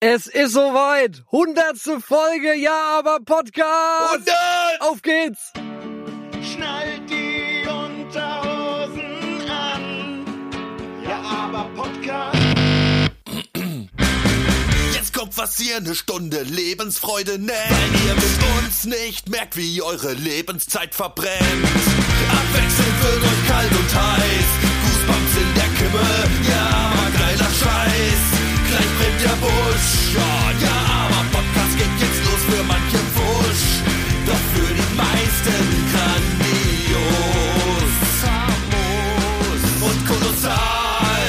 Es ist soweit. Hundertste Folge, ja, aber Podcast. 100! Auf geht's. Schnallt die Unterhosen an. Ja, aber Podcast. Jetzt kommt was ihr eine Stunde Lebensfreude nennt. Weil ihr mit uns nicht merkt, wie eure Lebenszeit verbrennt. Abwechselnd wird euch kalt und heiß. Goosebumps in der Kimme. Ja, aber geiler Scheiß. Der Busch. Ja, ja, aber Podcast geht jetzt los für manche Wusch. Doch für die meisten grandios. Famos und kolossal.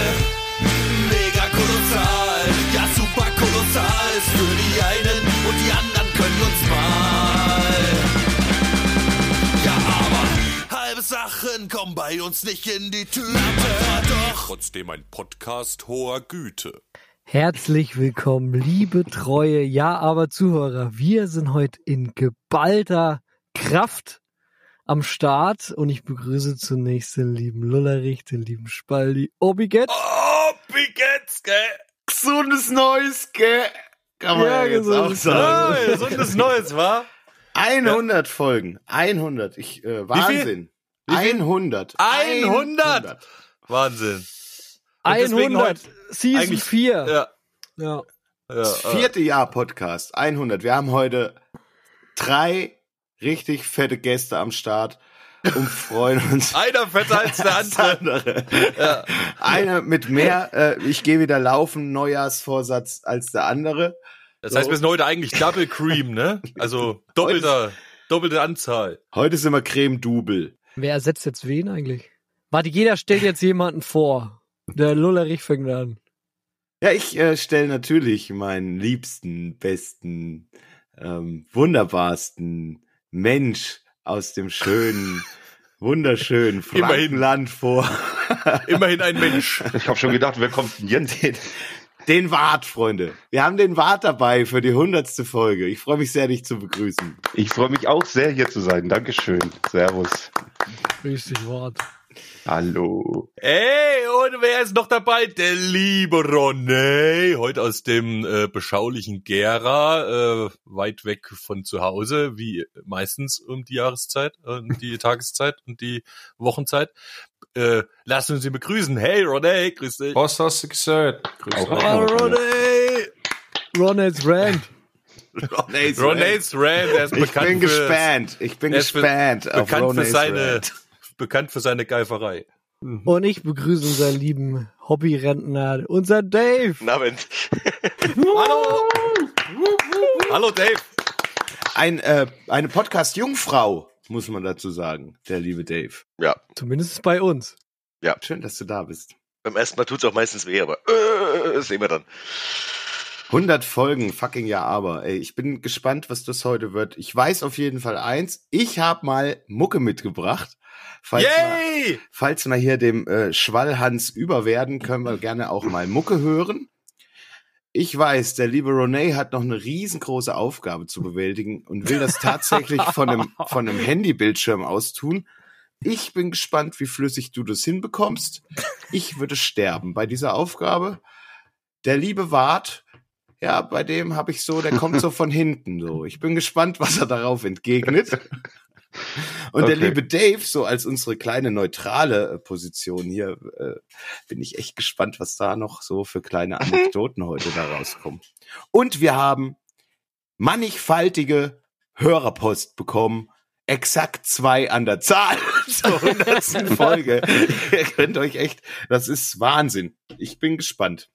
Mega kolossal, ja super kolossal ist für die einen und die anderen können uns mal. Ja, aber halbe Sachen kommen bei uns nicht in die Tüte. Aber doch trotzdem ein Podcast hoher Güte. Herzlich willkommen, liebe treue, ja, aber Zuhörer. Wir sind heute in geballter Kraft am Start und ich begrüße zunächst den lieben Lullerich, den lieben Spaldi, Obiget. Oh, wie geht's, gell? Gesundes Neues, gell? Kann man Ja, ja, jetzt auch sagen. Ah, gesundes Neues, wa? 100 Folgen. 100. Ich, äh, Wahnsinn. Wie viel? 100. 100. Wahnsinn. Und deswegen 100, heute- Season eigentlich- 4. Ja, Ja. Das äh, vierte Jahr Podcast. 100. Wir haben heute drei richtig fette Gäste am Start und freuen uns. Einer fetter als der andere. Ja. Einer mit mehr, äh, ich gehe wieder laufen, Neujahrsvorsatz als der andere. Das heißt, wir sind heute eigentlich Double Cream, ne? Also doppelter, doppelte Anzahl. Heute sind wir Creme Double. Wer ersetzt jetzt wen eigentlich? Warte, jeder stellt jetzt jemanden vor. Der Lullerich fängt an. Ja, ich äh, stelle natürlich meinen liebsten, besten, ähm, wunderbarsten Mensch aus dem schönen, wunderschönen Immerhin. Frankenland vor. Immerhin ein Mensch. Ich habe schon gedacht, wer kommt denn jetzt? Den, den Wart, Freunde. Wir haben den Wart dabei für die hundertste Folge. Ich freue mich sehr, dich zu begrüßen. Ich freue mich auch sehr, hier zu sein. Dankeschön. Servus. Grüß dich, Wort. Hallo. Ey, und wer ist noch dabei? Der liebe René, heute aus dem äh, beschaulichen Gera, äh, weit weg von zu Hause, wie meistens um die Jahreszeit, äh, die Tageszeit und die Wochenzeit. Äh, lassen uns ihn begrüßen. Hey René, grüß dich. Was hast du gesagt? Grüß dich. Oh. René. Ronald's Rand. Ronay's René's Rand, er ist Ich bekannt bin gespannt. Ich bin für- gespannt auf bekannt für Ronay's seine, Rant. Bekannt für seine Geiferei. Und ich begrüße unseren lieben Hobbyrentner, unser Dave. Abend. Hallo! Hallo Dave. Ein, äh, eine Podcast-Jungfrau, muss man dazu sagen, der liebe Dave. Ja, Zumindest bei uns. Schön, dass du da bist. beim ersten Mal tut's auch meistens weh, aber äh, sehen wir dann. 100 Folgen, fucking ja, aber. Ey, ich bin gespannt, was das heute wird. Ich weiß auf jeden Fall eins. Ich habe mal Mucke mitgebracht. Falls wir, Yay! falls wir hier dem äh, Schwallhans überwerden, können wir gerne auch mal Mucke hören. Ich weiß, der liebe René hat noch eine riesengroße Aufgabe zu bewältigen und will das tatsächlich von einem, von einem Handybildschirm aus tun. Ich bin gespannt, wie flüssig du das hinbekommst. Ich würde sterben bei dieser Aufgabe. Der liebe Wart, ja, bei dem habe ich so, der kommt so von hinten so. Ich bin gespannt, was er darauf entgegnet. Und der Okay. liebe Dave, so als unsere kleine neutrale äh, Position hier, äh, bin ich echt gespannt, was da noch so für kleine Anekdoten heute da rauskommen. Und wir haben mannigfaltige Hörerpost bekommen. Exakt zwei an der Zahl zur hundertsten Folge. Ihr könnt euch echt, das ist Wahnsinn. Ich bin gespannt.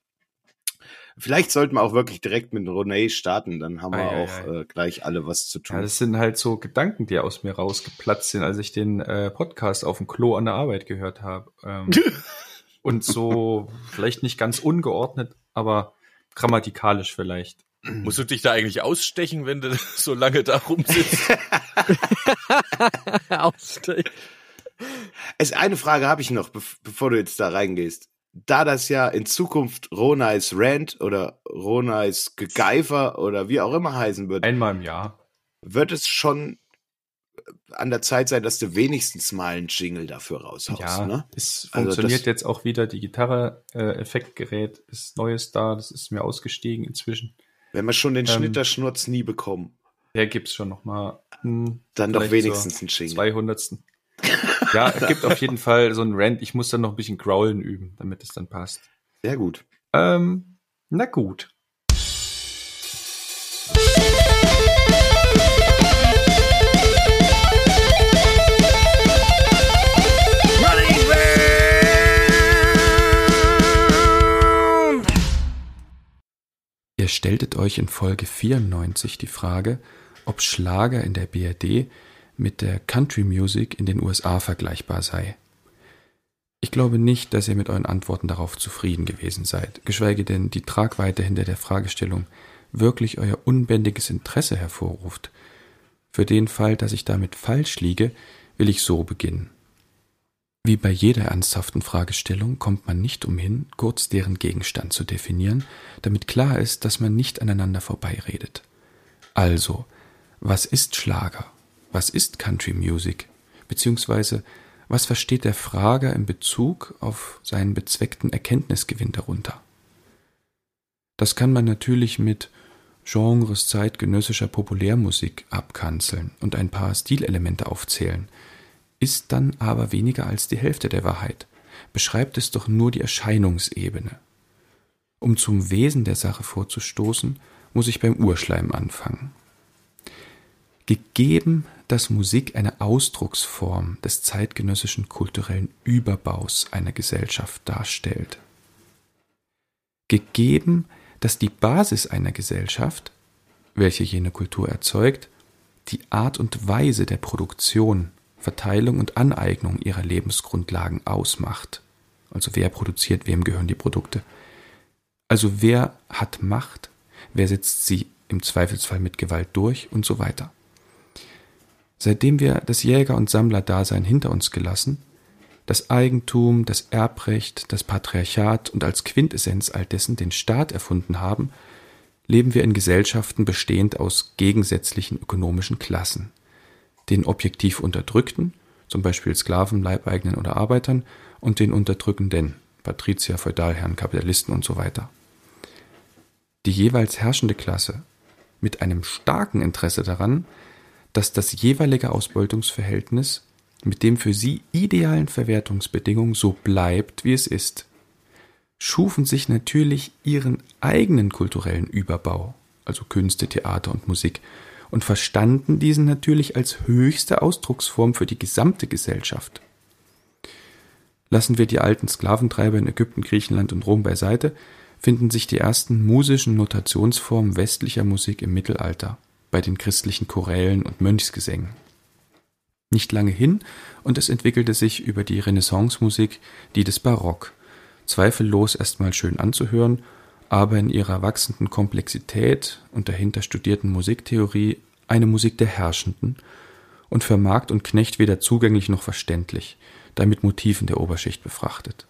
Vielleicht sollten wir auch wirklich direkt mit René starten, dann haben wir Ei, auch ei. Äh, gleich alle was zu tun. Ja, das sind halt so Gedanken, die aus mir rausgeplatzt sind, als ich den äh, Podcast auf dem Klo an der Arbeit gehört habe. Ähm, und so vielleicht nicht ganz ungeordnet, aber grammatikalisch vielleicht. Musst du dich da eigentlich ausstechen, wenn du so lange da rumsitzt? Aussteigen. Es eine Frage habe ich noch, bev bevor du jetzt da reingehst. Da das ja in Zukunft Ronais Rant oder Ronais Gegeifer oder wie auch immer heißen wird, Einmal im Jahr. wird es schon an der Zeit sein, dass du wenigstens mal einen Jingle dafür raushaust. Ja, ne? es Also funktioniert jetzt auch wieder. Die Gitarre-Effektgerät ist Neues da. Das ist mir ausgestiegen inzwischen. Wenn wir schon den Ähm, Schnitterschnurz nie bekommen, Der gibt's schon noch mal. hm, dann doch wenigstens einen Jingle. 200. ja, es gibt auf jeden Fall so einen Rant. Ich muss dann noch ein bisschen growlen üben, damit es dann passt. Sehr gut. Ähm, na gut. Ihr stelltet euch in Folge 94 die Frage, ob Schlager in der BRD mit der Country Music in den USA vergleichbar sei. Ich glaube nicht, dass ihr mit euren Antworten darauf zufrieden gewesen seid, geschweige denn die Tragweite hinter der Fragestellung wirklich euer unbändiges Interesse hervorruft. Für den Fall, dass ich damit falsch liege, will ich so beginnen. Wie bei jeder ernsthaften Fragestellung kommt man nicht umhin, kurz deren Gegenstand zu definieren, damit klar ist, dass man nicht aneinander vorbeiredet. Also, was ist Schlager? Was ist Country Music? Beziehungsweise, was versteht der Frager in Bezug auf seinen bezweckten Erkenntnisgewinn darunter? Das kann man natürlich mit Genres zeitgenössischer Populärmusik abkanzeln und ein paar Stilelemente aufzählen, ist dann aber weniger als die Hälfte der Wahrheit, beschreibt es doch nur die Erscheinungsebene. Um zum Wesen der Sache vorzustoßen, muss ich beim Urschleim anfangen. Gegeben, dass Musik eine Ausdrucksform des zeitgenössischen kulturellen Überbaus einer Gesellschaft darstellt. Gegeben, dass die Basis einer Gesellschaft, welche jene Kultur erzeugt, die Art und Weise der Produktion, Verteilung und Aneignung ihrer Lebensgrundlagen ausmacht. Also wer produziert, wem gehören die Produkte. Also wer hat Macht, wer setzt sie im Zweifelsfall mit Gewalt durch und so weiter. Seitdem wir das Jäger- und Sammlerdasein hinter uns gelassen, das Eigentum, das Erbrecht, das Patriarchat und als Quintessenz all dessen den Staat erfunden haben, leben wir in Gesellschaften bestehend aus gegensätzlichen ökonomischen Klassen, den objektiv Unterdrückten, zum Beispiel Sklaven, Leibeigenen oder Arbeitern, und den Unterdrückenden, Patrizier, Feudalherren, Kapitalisten und so weiter. Die jeweils herrschende Klasse mit einem starken Interesse daran, dass das jeweilige Ausbeutungsverhältnis mit dem für sie idealen Verwertungsbedingungen so bleibt, wie es ist, schufen sich natürlich ihren eigenen kulturellen Überbau, also Künste, Theater und Musik, und verstanden diesen natürlich als höchste Ausdrucksform für die gesamte Gesellschaft. Lassen wir die alten Sklaventreiber in Ägypten, Griechenland und Rom beiseite, finden sich die ersten musischen Notationsformen westlicher Musik im Mittelalter, bei den christlichen Chorälen und Mönchsgesängen. Nicht lange hin, und es entwickelte sich über die Renaissance-Musik die des Barock, zweifellos erstmal schön anzuhören, aber in ihrer wachsenden Komplexität und dahinter studierten Musiktheorie eine Musik der Herrschenden und für Markt und Knecht weder zugänglich noch verständlich, da mit Motiven der Oberschicht befrachtet.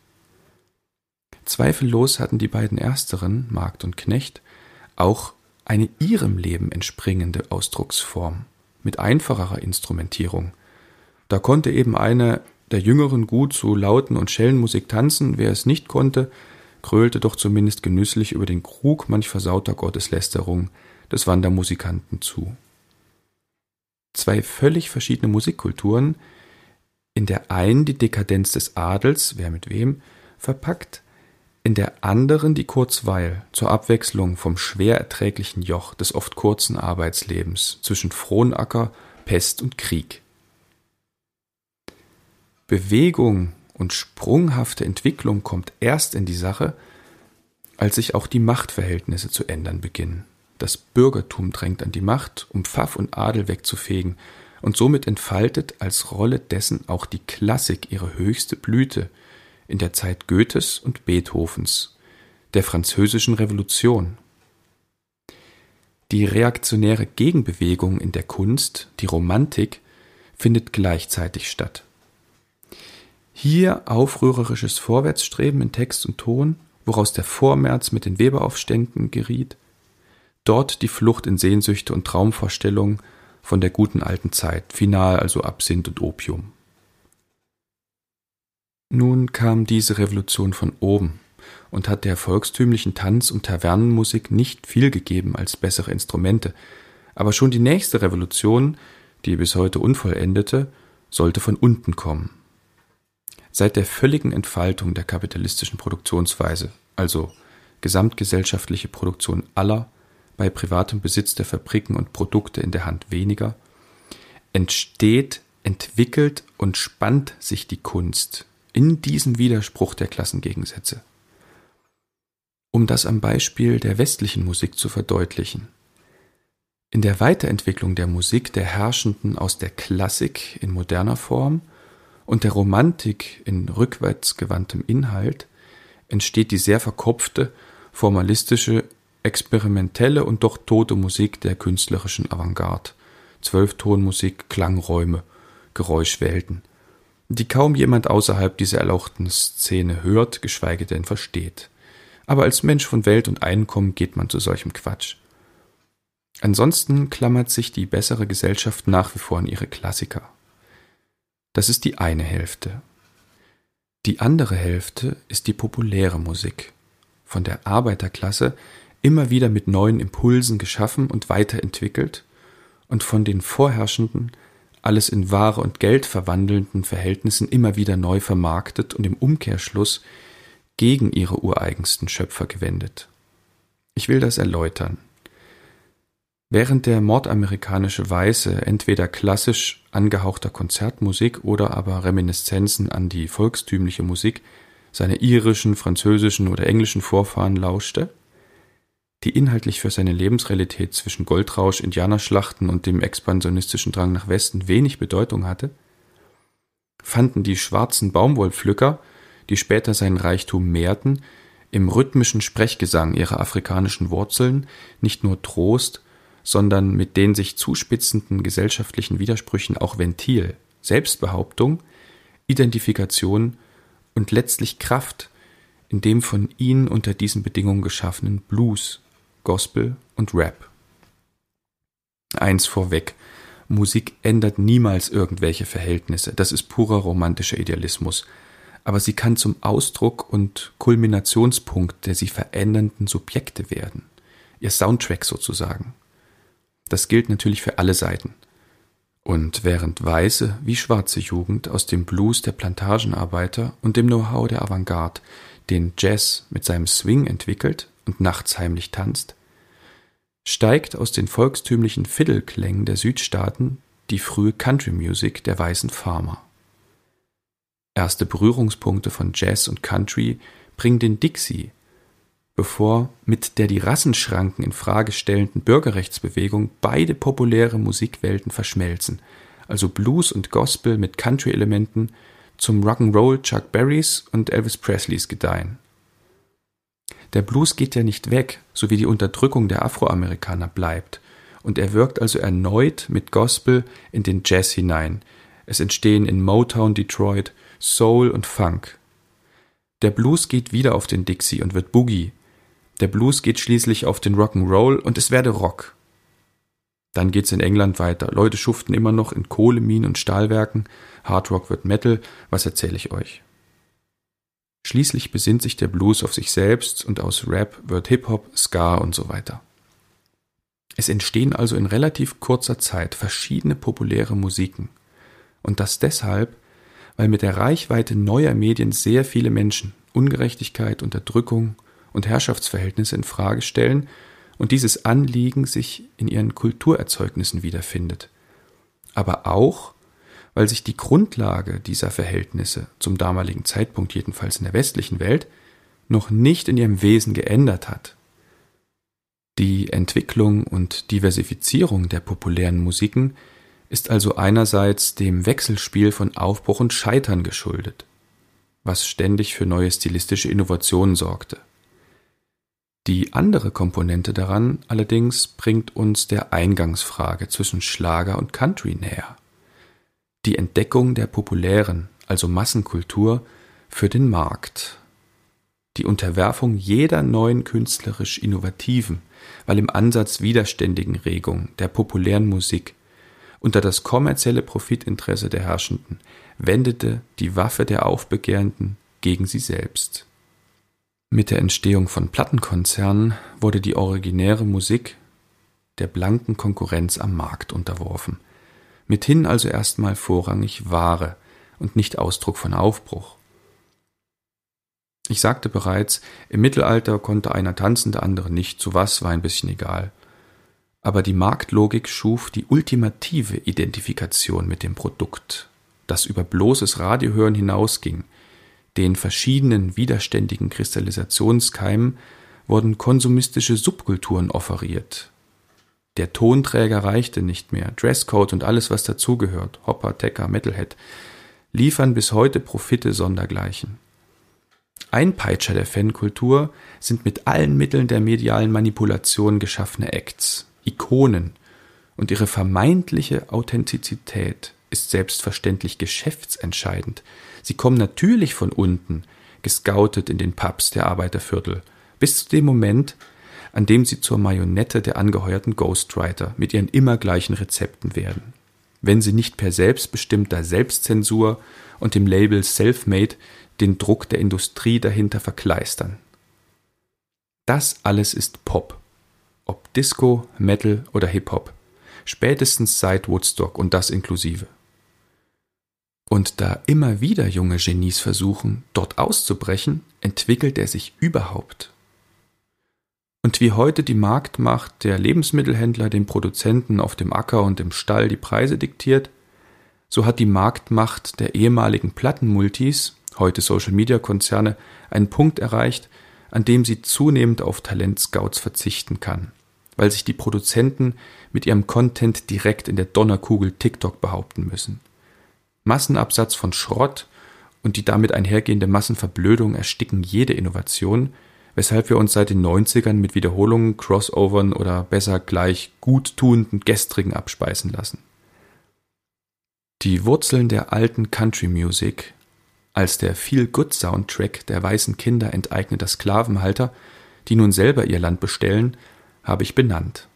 Zweifellos hatten die beiden ersteren, Markt und Knecht, auch eine ihrem Leben entspringende Ausdrucksform mit einfacherer Instrumentierung. Da konnte eben einer der Jüngeren gut zu Lauten und Schellenmusik tanzen, wer es nicht konnte, krölte doch zumindest genüsslich über den Krug manch versauter Gotteslästerung des Wandermusikanten zu. Zwei völlig verschiedene Musikkulturen, in der einen die Dekadenz des Adels, wer mit wem, verpackt, in der anderen die Kurzweil zur Abwechslung vom schwer erträglichen Joch des oft kurzen Arbeitslebens zwischen Fronacker, Pest und Krieg. Bewegung und sprunghafte Entwicklung kommt erst in die Sache, als sich auch die Machtverhältnisse zu ändern beginnen. Das Bürgertum drängt an die Macht, um Pfaff und Adel wegzufegen, und somit entfaltet als Rolle dessen auch die Klassik ihre höchste Blüte in der Zeit Goethes und Beethovens, der französischen Revolution. Die reaktionäre Gegenbewegung in der Kunst, die Romantik, findet gleichzeitig statt. Hier aufrührerisches Vorwärtsstreben in Text und Ton, woraus der Vormärz mit den Weberaufständen geriet, dort die Flucht in Sehnsüchte und Traumvorstellungen, von der guten alten Zeit, final also Absinth und Opium. Nun kam diese Revolution von oben und hat der volkstümlichen Tanz- und Tavernenmusik nicht viel gegeben als bessere Instrumente, aber schon die nächste Revolution, die bis heute unvollendete, sollte von unten kommen. Seit der völligen Entfaltung der kapitalistischen Produktionsweise, also gesamtgesellschaftliche Produktion aller, bei privatem Besitz der Fabriken und Produkte in der Hand weniger, entsteht, entwickelt und spannt sich die Kunst in diesem Widerspruch der Klassengegensätze. Um das am Beispiel der westlichen Musik zu verdeutlichen. In der Weiterentwicklung der Musik der Herrschenden aus der Klassik in moderner Form und der Romantik in rückwärtsgewandtem Inhalt entsteht die sehr verkopfte, formalistische, experimentelle und doch tote Musik der künstlerischen Avantgarde. Zwölftonmusik, Klangräume, Geräuschwelten – die kaum jemand außerhalb dieser erlauchten Szene hört, geschweige denn versteht. Aber als Mensch von Welt und Einkommen geht man zu solchem Quatsch. Ansonsten klammert sich die bessere Gesellschaft nach wie vor an ihre Klassiker. Das ist die eine Hälfte. Die andere Hälfte ist die populäre Musik, von der Arbeiterklasse immer wieder mit neuen Impulsen geschaffen und weiterentwickelt und von den Vorherrschenden alles in Ware und Geld verwandelnden Verhältnissen immer wieder neu vermarktet und im Umkehrschluss gegen ihre ureigensten Schöpfer gewendet. Ich will das erläutern. Während der mordamerikanische Weiße entweder klassisch angehauchter Konzertmusik oder aber Reminiszenzen an die volkstümliche Musik seiner irischen, französischen oder englischen Vorfahren lauschte, die inhaltlich für seine Lebensrealität zwischen Goldrausch, Indianerschlachten und dem expansionistischen Drang nach Westen wenig Bedeutung hatte, fanden die schwarzen Baumwollpflücker, die später seinen Reichtum mehrten, im rhythmischen Sprechgesang ihrer afrikanischen Wurzeln nicht nur Trost, sondern mit den sich zuspitzenden gesellschaftlichen Widersprüchen auch Ventil, Selbstbehauptung, Identifikation und letztlich Kraft in dem von ihnen unter diesen Bedingungen geschaffenen Blues, Gospel und Rap. Eins vorweg. Musik ändert niemals irgendwelche Verhältnisse. Das ist purer romantischer Idealismus. Aber sie kann zum Ausdruck und Kulminationspunkt der sie verändernden Subjekte werden. Ihr Soundtrack sozusagen. Das gilt natürlich für alle Seiten. Und während weiße wie schwarze Jugend aus dem Blues der Plantagenarbeiter und dem Know-how der Avantgarde den Jazz mit seinem Swing entwickelt und nachts heimlich tanzt, steigt aus den volkstümlichen Fiddleklängen der Südstaaten die frühe Country Music der weißen Farmer. Erste Berührungspunkte von Jazz und Country bringen den Dixie, bevor mit der die Rassenschranken in Frage stellenden Bürgerrechtsbewegung beide populäre Musikwelten verschmelzen, also Blues und Gospel mit Country-Elementen zum Rock'n'Roll Chuck Berrys und Elvis Presleys gedeihen. Der Blues geht ja nicht weg, so wie die Unterdrückung der Afroamerikaner bleibt, und er wirkt also erneut mit Gospel in den Jazz hinein. Es entstehen in Motown Detroit Soul und Funk. Der Blues geht wieder auf den Dixie und wird Boogie. Der Blues geht schließlich auf den Rock'n'Roll und es werde Rock. Dann geht's in England weiter. Leute schuften immer noch in Kohleminen und Stahlwerken. Hardrock wird Metal. Was erzähle ich euch? Schließlich besinnt sich der Blues auf sich selbst und aus Rap wird Hip-Hop, Ska und so weiter. Es entstehen also in relativ kurzer Zeit verschiedene populäre Musiken. Und das deshalb, weil mit der Reichweite neuer Medien sehr viele Menschen Ungerechtigkeit, Unterdrückung und Herrschaftsverhältnisse in Frage stellen und dieses Anliegen sich in ihren Kulturerzeugnissen wiederfindet. Aber auch, weil sich die Grundlage dieser Verhältnisse, zum damaligen Zeitpunkt jedenfalls in der westlichen Welt, noch nicht in ihrem Wesen geändert hat. Die Entwicklung und Diversifizierung der populären Musiken ist also einerseits dem Wechselspiel von Aufbruch und Scheitern geschuldet, was ständig für neue stilistische Innovationen sorgte. Die andere Komponente daran allerdings bringt uns der Eingangsfrage zwischen Schlager und Country näher die Entdeckung der populären, also Massenkultur, für den Markt, die Unterwerfung jeder neuen künstlerisch innovativen, weil im Ansatz widerständigen Regung der populären Musik unter das kommerzielle Profitinteresse der Herrschenden, wendete die Waffe der Aufbegehrenden gegen sie selbst. Mit der Entstehung von Plattenkonzernen wurde die originäre Musik der blanken Konkurrenz am Markt unterworfen, mithin also erstmal vorrangig Ware und nicht Ausdruck von Aufbruch. Ich sagte bereits, im Mittelalter konnte einer tanzen, der andere nicht, zu was war ein bisschen egal. Aber die Marktlogik schuf die ultimative Identifikation mit dem Produkt, das über bloßes Radiohören hinausging. Den verschiedenen widerständigen Kristallisationskeimen wurden konsumistische Subkulturen offeriert. Der Tonträger reichte nicht mehr, Dresscode und alles, was dazugehört, Hopper, Tecker, Metalhead, liefern bis heute Profite sondergleichen. Einpeitscher der Fankultur sind mit allen Mitteln der medialen Manipulation geschaffene Acts, Ikonen, und ihre vermeintliche Authentizität ist selbstverständlich geschäftsentscheidend. Sie kommen natürlich von unten, gescoutet in den Pubs der Arbeiterviertel, bis zu dem Moment, an dem sie zur Marionette der angeheuerten Ghostwriter mit ihren immer gleichen Rezepten werden. Wenn sie nicht per selbstbestimmter Selbstzensur und dem Label Selfmade den Druck der Industrie dahinter verkleistern. Das alles ist Pop. Ob Disco, Metal oder Hip-Hop. Spätestens seit Woodstock und das inklusive. Und da immer wieder junge Genies versuchen, dort auszubrechen, entwickelt er sich überhaupt. Und wie heute die Marktmacht der Lebensmittelhändler den Produzenten auf dem Acker und im Stall die Preise diktiert, so hat die Marktmacht der ehemaligen Plattenmultis, heute Social-Media-Konzerne, einen Punkt erreicht, an dem sie zunehmend auf Talentscouts verzichten kann, weil sich die Produzenten mit ihrem Content direkt in der Donnerkugel TikTok behaupten müssen. Massenabsatz von Schrott und die damit einhergehende Massenverblödung ersticken jede Innovation, weshalb wir uns seit den 90ern mit Wiederholungen, Crossovern oder besser gleich guttuenden Gestrigen abspeisen lassen. Die Wurzeln der alten Country Music als der Feel-Good-Soundtrack der weißen Kinder enteigneter Sklavenhalter, die nun selber ihr Land bestellen, habe ich benannt.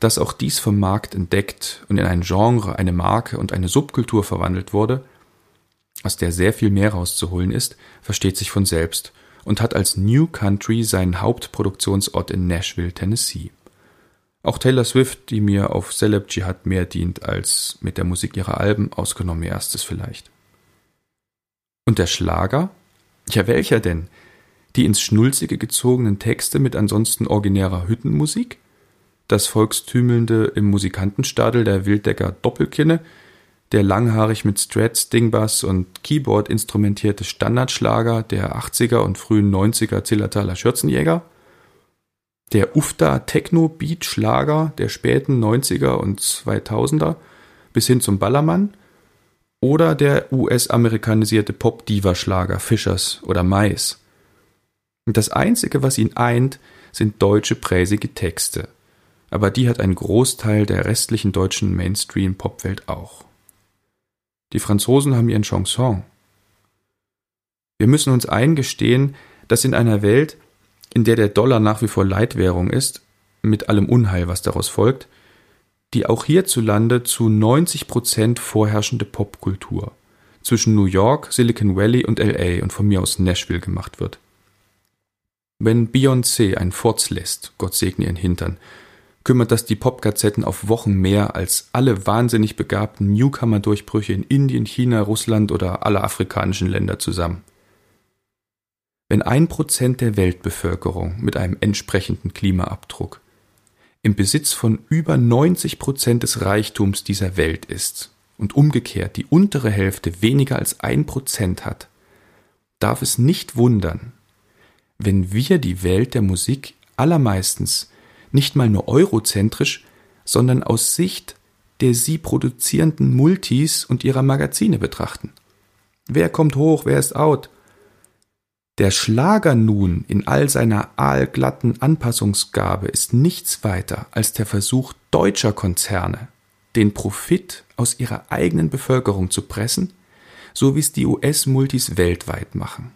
Dass auch dies vom Markt entdeckt und in ein Genre, eine Marke und eine Subkultur verwandelt wurde, aus der sehr viel mehr rauszuholen ist, versteht sich von selbst und hat als New Country seinen Hauptproduktionsort in Nashville, Tennessee. Auch Taylor Swift, die mir auf Celeb Jihad mehr dient als mit der Musik ihrer Alben, ausgenommen ihr erstes vielleicht. Und der Schlager? Ja, welcher denn? Die ins Schnulzige gezogenen Texte mit ansonsten originärer Hüttenmusik? das volkstümelnde im Musikantenstadel der Wilddecker Doppelkinne, der langhaarig mit Strats, Dingbass und Keyboard instrumentierte Standardschlager der 80er und frühen 90er Zillertaler Schürzenjäger, der Ufta Techno Beat Schlager der späten 90er und 2000er bis hin zum Ballermann oder der US-amerikanisierte Pop-Diva-Schlager Fischers oder Mais. Und das einzige, was ihn eint, sind deutsche präsige Texte – aber die hat ein Großteil der restlichen deutschen Mainstream-Popwelt auch. Die Franzosen haben ihren Chanson. Wir müssen uns eingestehen, dass in einer Welt, in der der Dollar nach wie vor Leitwährung ist, mit allem Unheil, was daraus folgt, die auch hierzulande zu 90 Prozent vorherrschende Popkultur zwischen New York, Silicon Valley und LA und von mir aus Nashville gemacht wird. Wenn Beyoncé einen Furz lässt, Gott segne ihren Hintern, kümmert das die Popgazetten auf Wochen mehr als alle wahnsinnig begabten Newcomer-Durchbrüche in Indien, China, Russland oder alle afrikanischen Länder zusammen. Wenn ein Prozent der Weltbevölkerung mit einem entsprechenden Klimaabdruck im Besitz von über 90 Prozent des Reichtums dieser Welt ist und umgekehrt die untere Hälfte weniger als ein Prozent hat, darf es nicht wundern, wenn wir die Welt der Musik allermeistens nicht mal nur eurozentrisch, sondern aus Sicht der sie produzierenden Multis und ihrer Magazine betrachten. Wer kommt hoch, wer ist out? Der Schlager nun in all seiner aalglatten Anpassungsgabe ist nichts weiter als der Versuch deutscher Konzerne, den Profit aus ihrer eigenen Bevölkerung zu pressen, so wie es die US-Multis weltweit machen.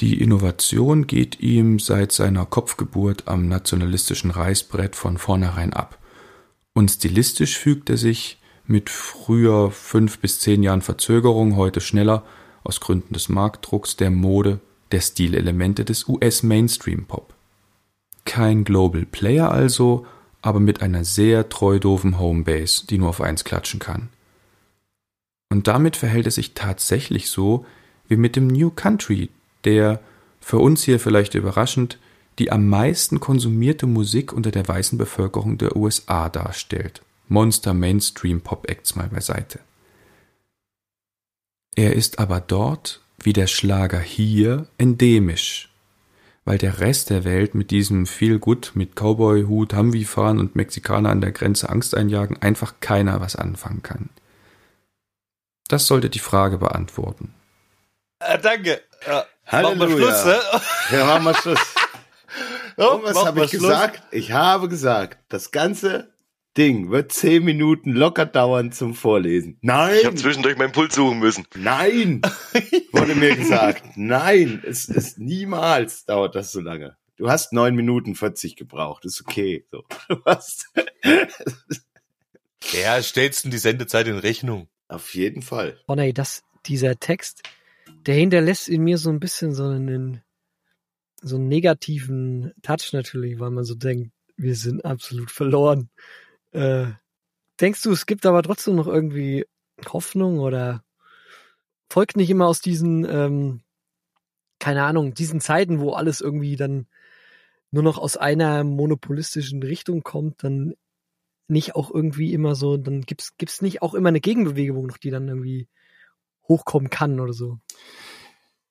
Die Innovation geht ihm seit seiner Kopfgeburt am nationalistischen Reißbrett von vornherein ab. Und stilistisch fügt er sich mit früher fünf bis zehn Jahren Verzögerung, heute schneller, aus Gründen des Marktdrucks, der Mode, der Stilelemente des US-Mainstream-Pop. Kein Global Player also, aber mit einer sehr treu doofen Homebase, die nur auf eins klatschen kann. Und damit verhält es sich tatsächlich so wie mit dem New Country, der, für uns hier vielleicht überraschend, die am meisten konsumierte Musik unter der weißen Bevölkerung der USA darstellt. Monster Mainstream Pop Acts mal beiseite. Er ist aber dort, wie der Schlager hier, endemisch, weil der Rest der Welt mit diesem viel gut mit Cowboy-Hut, Humvee fahren und Mexikaner an der Grenze Angst einjagen einfach keiner was anfangen kann. Das sollte die Frage beantworten. Äh, danke. Ja, Halleluja. Machen wir Schluss, ne? Ja, machen wir Schluss. Und was habe ich Schluss. gesagt? Ich habe gesagt, das ganze Ding wird zehn Minuten locker dauern zum Vorlesen. Nein! Ich habe zwischendurch meinen Puls suchen müssen. Nein! Wurde mir gesagt. Nein, es ist niemals dauert das so lange. Du hast neun Minuten 40 gebraucht. Ist okay. So. Du hast Ja, stellst du die Sendezeit in Rechnung? auf jeden Fall. Oh nee, das, dieser Text, der hinterlässt in mir so ein bisschen so einen, so einen negativen Touch natürlich, weil man so denkt, wir sind absolut verloren. Äh, denkst du, es gibt aber trotzdem noch irgendwie Hoffnung oder folgt nicht immer aus diesen, ähm, keine Ahnung, diesen Zeiten, wo alles irgendwie dann nur noch aus einer monopolistischen Richtung kommt, dann nicht auch irgendwie immer so, dann gibt's gibt's nicht auch immer eine Gegenbewegung noch, die dann irgendwie hochkommen kann oder so.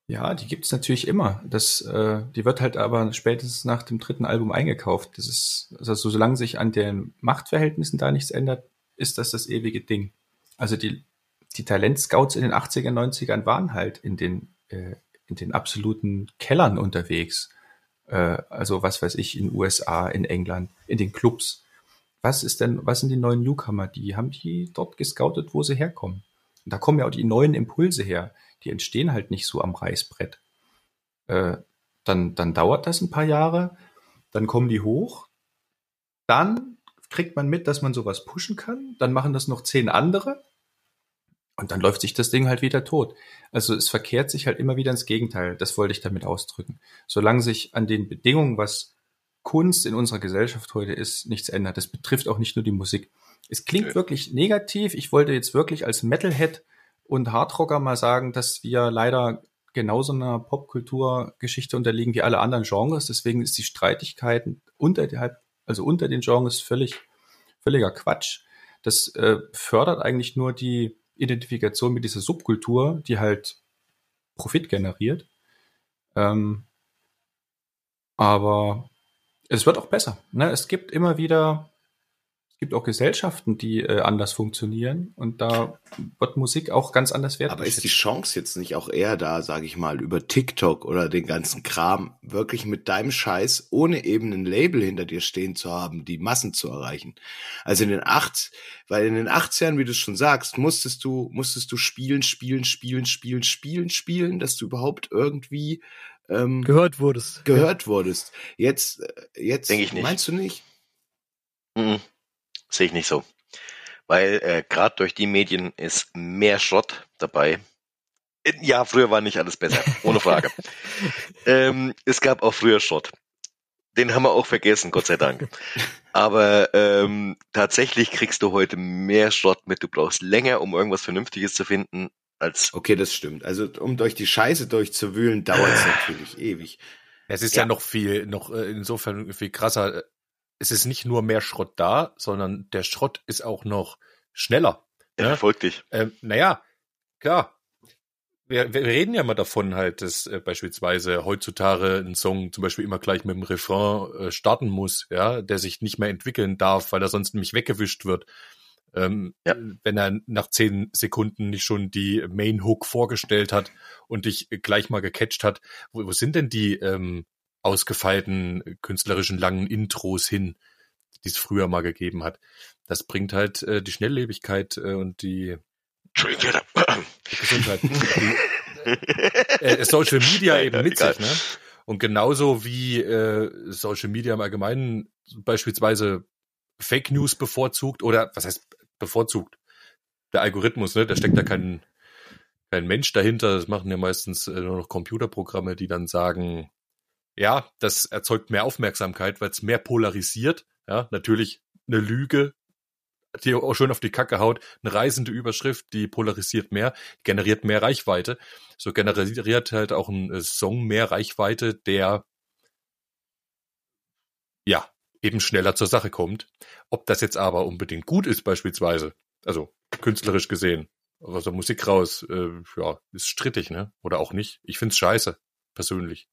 Ja, die gibt's natürlich immer. Das, äh, die wird halt aber spätestens nach dem dritten Album eingekauft. Das ist, also solange sich an den Machtverhältnissen da nichts ändert, ist das das ewige Ding. Also die, die Talentscouts in den 80er, 90ern waren halt in den, äh, in den absoluten Kellern unterwegs. Äh, also was weiß ich, in USA, in England, in den Clubs. Was ist denn, was sind die neuen Newcomer? Die haben die dort gescoutet, wo sie herkommen. Und da kommen ja auch die neuen Impulse her. Die entstehen halt nicht so am Reißbrett. Äh, dann, dann dauert das ein paar Jahre, dann kommen die hoch, dann kriegt man mit, dass man sowas pushen kann, dann machen das noch zehn andere und dann läuft sich das Ding halt wieder tot. Also es verkehrt sich halt immer wieder ins Gegenteil. Das wollte ich damit ausdrücken. Solange sich an den Bedingungen, was Kunst in unserer Gesellschaft heute ist, nichts ändert. Das betrifft auch nicht nur die Musik. Es klingt Nö. wirklich negativ. Ich wollte jetzt wirklich als Metalhead und Hardrocker mal sagen, dass wir leider genauso einer Popkulturgeschichte unterliegen wie alle anderen Genres. Deswegen ist die Streitigkeiten unterhalb, also unter den Genres völlig, völliger Quatsch. Das äh, fördert eigentlich nur die Identifikation mit dieser Subkultur, die halt Profit generiert. Ähm, aber es wird auch besser. Ne? Es gibt immer wieder, es gibt auch Gesellschaften, die äh, anders funktionieren und da wird Musik auch ganz anders wertgeschätzt. Aber ist die Chance jetzt nicht auch eher da, sage ich mal, über TikTok oder den ganzen Kram, wirklich mit deinem Scheiß, ohne eben ein Label hinter dir stehen zu haben, die Massen zu erreichen? Also in den acht, weil in den 80ern, wie du es schon sagst, musstest du, musstest du spielen, spielen, spielen, spielen, spielen, spielen, dass du überhaupt irgendwie ähm, Gehört wurdest. gehört wurdest. Jetzt, äh, jetzt Denk ich nicht. meinst du nicht? Mhm. Sehe ich nicht so. Weil äh, gerade durch die Medien ist mehr Schrott dabei. Äh, Ja, früher war nicht alles besser, ohne Frage. ähm, es gab auch früher Schrott. Den haben wir auch vergessen, Gott sei Dank. Aber ähm, tatsächlich kriegst du heute mehr Schrott mit. Du brauchst länger, um irgendwas Vernünftiges zu finden, als Okay, das stimmt. Also um durch die Scheiße durchzuwühlen, dauert es natürlich ewig. Es ist ja, Ja. noch viel, noch äh, insofern viel krasser. Es ist nicht nur mehr Schrott da, sondern der Schrott ist auch noch schneller. ja. Ja. folgt dich. Ähm, naja, klar. Wir, wir reden ja mal davon halt, dass äh, beispielsweise heutzutage ein Song zum Beispiel immer gleich mit dem Refrain äh, starten muss, ja, der sich nicht mehr entwickeln darf, weil er sonst nämlich weggewischt wird. Ähm, Ja. Wenn er nach zehn Sekunden nicht schon die Main Hook vorgestellt hat und dich gleich mal gecatcht hat. Wo, wo sind denn die ähm, ausgefeilten künstlerischen langen Intros hin, die es früher mal gegeben hat? Das bringt halt äh, die Schnelllebigkeit äh, und die Entschuldigung, Gesundheit. Die, äh, Social Media eben mit sich, ne? Und genauso wie äh, Social Media im Allgemeinen beispielsweise Fake News bevorzugt oder was heißt bevorzugt? Der Algorithmus, ne? Da steckt da kein, kein Mensch dahinter. Das machen ja meistens äh, nur noch Computerprogramme, die dann sagen, ja, das erzeugt mehr Aufmerksamkeit, weil es mehr polarisiert. Ja, natürlich eine Lüge, die auch schön auf die Kacke haut, eine reisende Überschrift, die polarisiert mehr, generiert mehr Reichweite. So generiert halt auch ein äh, Song mehr Reichweite, der ja eben schneller zur Sache kommt. Ob das jetzt aber unbedingt gut ist, beispielsweise, also künstlerisch gesehen, aus der Musik raus, äh, ja, ist strittig, ne? Oder auch nicht. Ich find's scheiße, persönlich.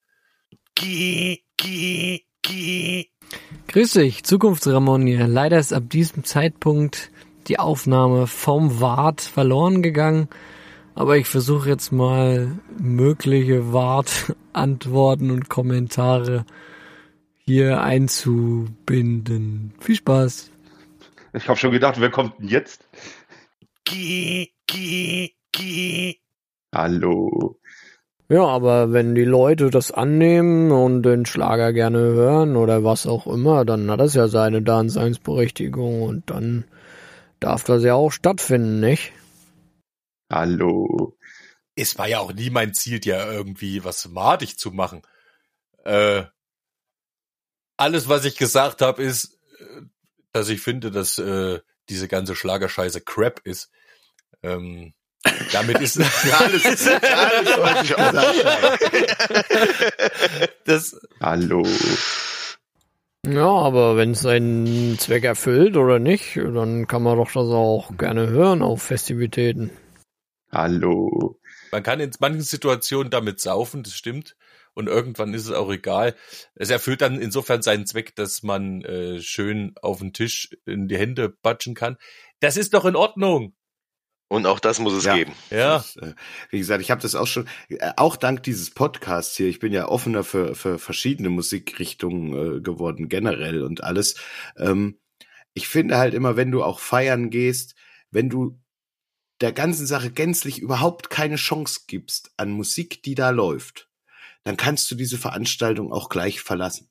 Grüß dich, Zukunftsramon hier. Leider ist ab diesem Zeitpunkt die Aufnahme vom Wart verloren gegangen. Aber ich versuche jetzt mal mögliche Wart-Antworten und Kommentare hier einzubinden. Viel Spaß. Ich habe schon gedacht, wer kommt denn jetzt? Hallo. Ja, aber wenn die Leute das annehmen und den Schlager gerne hören oder was auch immer, dann hat das ja seine Daseinsberechtigung und dann darf das ja auch stattfinden, nicht? Hallo. Es war ja auch nie mein Ziel, dir irgendwie was madig zu machen. Äh, alles, was ich gesagt habe, ist, äh, dass ich finde, dass äh, diese ganze Schlagerscheiße Crap ist. Ähm, damit ist alles, alles, was ich auch sagen. das. Hallo. Ja, aber wenn es seinen Zweck erfüllt oder nicht, dann kann man doch das auch gerne hören auf Festivitäten. Hallo. Man kann in manchen Situationen damit saufen, das stimmt. Und irgendwann ist es auch egal. Es erfüllt dann insofern seinen Zweck, dass man äh, schön auf den Tisch in die Hände batschen kann. Das ist doch in Ordnung. Und auch das muss es Ja. geben. Ja. Äh, wie gesagt, ich habe das auch schon, äh, auch dank dieses Podcasts hier, ich bin ja offener für, für verschiedene Musikrichtungen äh, geworden, generell und alles. Ähm, ich finde halt immer, wenn du auch feiern gehst, wenn du der ganzen Sache gänzlich überhaupt keine Chance gibst an Musik, die da läuft, dann kannst du diese Veranstaltung auch gleich verlassen.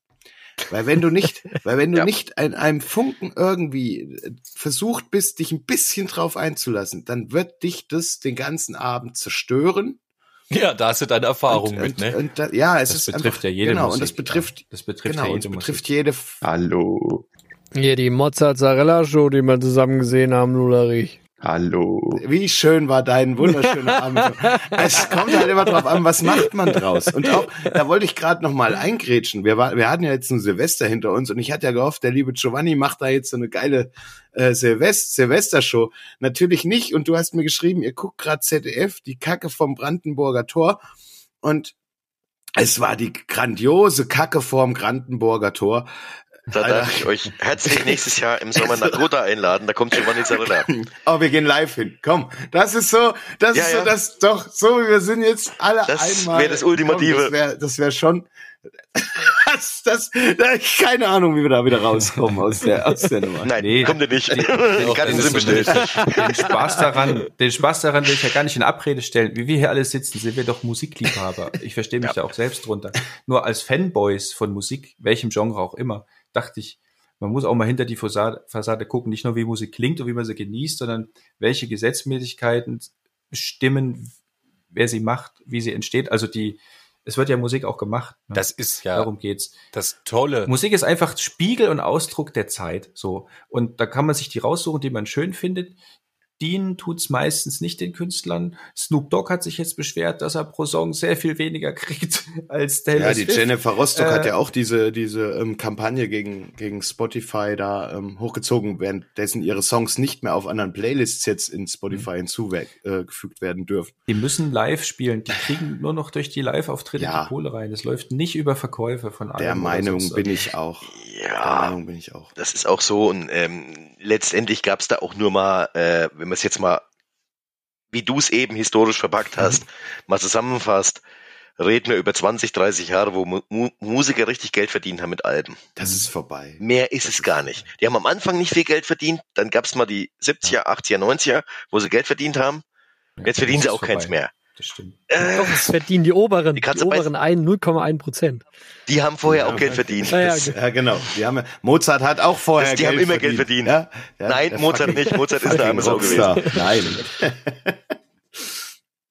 Weil wenn du nicht, weil wenn du Ja. nicht an einem Funken irgendwie äh, versucht bist, dich ein bisschen drauf einzulassen, dann wird dich das den ganzen Abend zerstören. Ja, da hast du deine Erfahrung und, mit, und, ne? und da, ja, es Das ist betrifft einfach, ja jede genau, Musik. und das betrifft, ja. Das betrifft genau, ja und jede betrifft jede, Hallo. Hier die Mozzarella-Show, die wir zusammen gesehen haben, Luderich. Hallo. Wie schön war dein wunderschöner Abend. Es kommt halt immer drauf an, was macht man draus. Und auch, da wollte ich gerade noch mal eingrätschen. Wir, war, wir hatten ja jetzt ein Silvester hinter uns und ich hatte ja gehofft, der liebe Giovanni macht da jetzt so eine geile äh, Silvest Silvestershow. Natürlich nicht. Und du hast mir geschrieben, ihr guckt gerade ZDF, die Kacke vom Brandenburger Tor. Und es war die grandiose Kacke vorm Brandenburger Tor. Da Alter. darf ich euch herzlich nächstes Jahr im Sommer nach Rota einladen. Da kommt Giovanni Zarella. Oh, wir gehen live hin. Komm, das ist so, das Ja, ist so, ja. das doch so, wir sind jetzt alle Das einmal. wär das Ultimative. Komm, das wäre das wär schon. Das, das, da, keine Ahnung, wie wir da wieder rauskommen aus der, aus der Nummer. Nein, Nee. kommt ihr nicht. Den- den- das ist so bestellt. Den Spaß daran, den Spaß daran will ich ja gar nicht in Abrede stellen. Wie wir hier alle sitzen, sind wir doch Musikliebhaber. Ich verstehe mich da auch selbst drunter. Nur als Fanboys von Musik, welchem Genre auch immer, dachte ich, man muss auch mal hinter die Fassade, Fassade gucken, nicht nur wie Musik klingt und wie man sie genießt, sondern welche Gesetzmäßigkeiten stimmen, wer sie macht, wie sie entsteht. Also die, es wird ja Musik auch gemacht. ne? Das ist ja Darum geht's. das Tolle. Musik ist einfach Spiegel und Ausdruck der Zeit. So. Und da kann man sich die raussuchen, die man schön findet. Dienen tut's meistens nicht den Künstlern. Snoop Dogg hat sich jetzt beschwert, dass er pro Song sehr viel weniger kriegt als Taylor Ja, die Swift. Jennifer Rostock hat Äh, ja auch diese, diese ähm, Kampagne gegen, gegen Spotify da ähm, hochgezogen, währenddessen ihre Songs nicht mehr auf anderen Playlists jetzt in Spotify hinzugefügt äh, gefügt werden dürfen. Die müssen live spielen. Die kriegen nur noch durch die Live-Auftritte Ja. die Kohle rein. Es läuft nicht über Verkäufe von Der Alben oder Meinung bin ich auch. Der Ja, Meinung bin ich auch. das ist auch so. Und ähm, letztendlich gab es da auch nur mal, äh, wenn man es jetzt mal, wie du es eben historisch verpackt hast, mal zusammenfasst, reden wir über 20, 30 Jahre, wo Mu Mu Musiker richtig Geld verdient haben mit Alben. Das ist vorbei. Mehr ist es gar nicht. Die haben am Anfang nicht viel Geld verdient, dann gab es mal die 70er, 80er, 90er, wo sie Geld verdient haben. Jetzt verdienen das sie ist auch keins vorbei. mehr. Das stimmt. Äh, Doch, es verdienen die oberen, Die die, du oberen ein 0,1 Prozent. die haben vorher Ja, auch Geld verdient. Ja, Das, ja, genau. Die haben, Mozart hat auch vorher Das- die Geld haben immer verdient. Geld verdient. Ja? Ja, Nein, Mozart fucking- nicht. Mozart ist eine arme Sau Rockstar. Nein.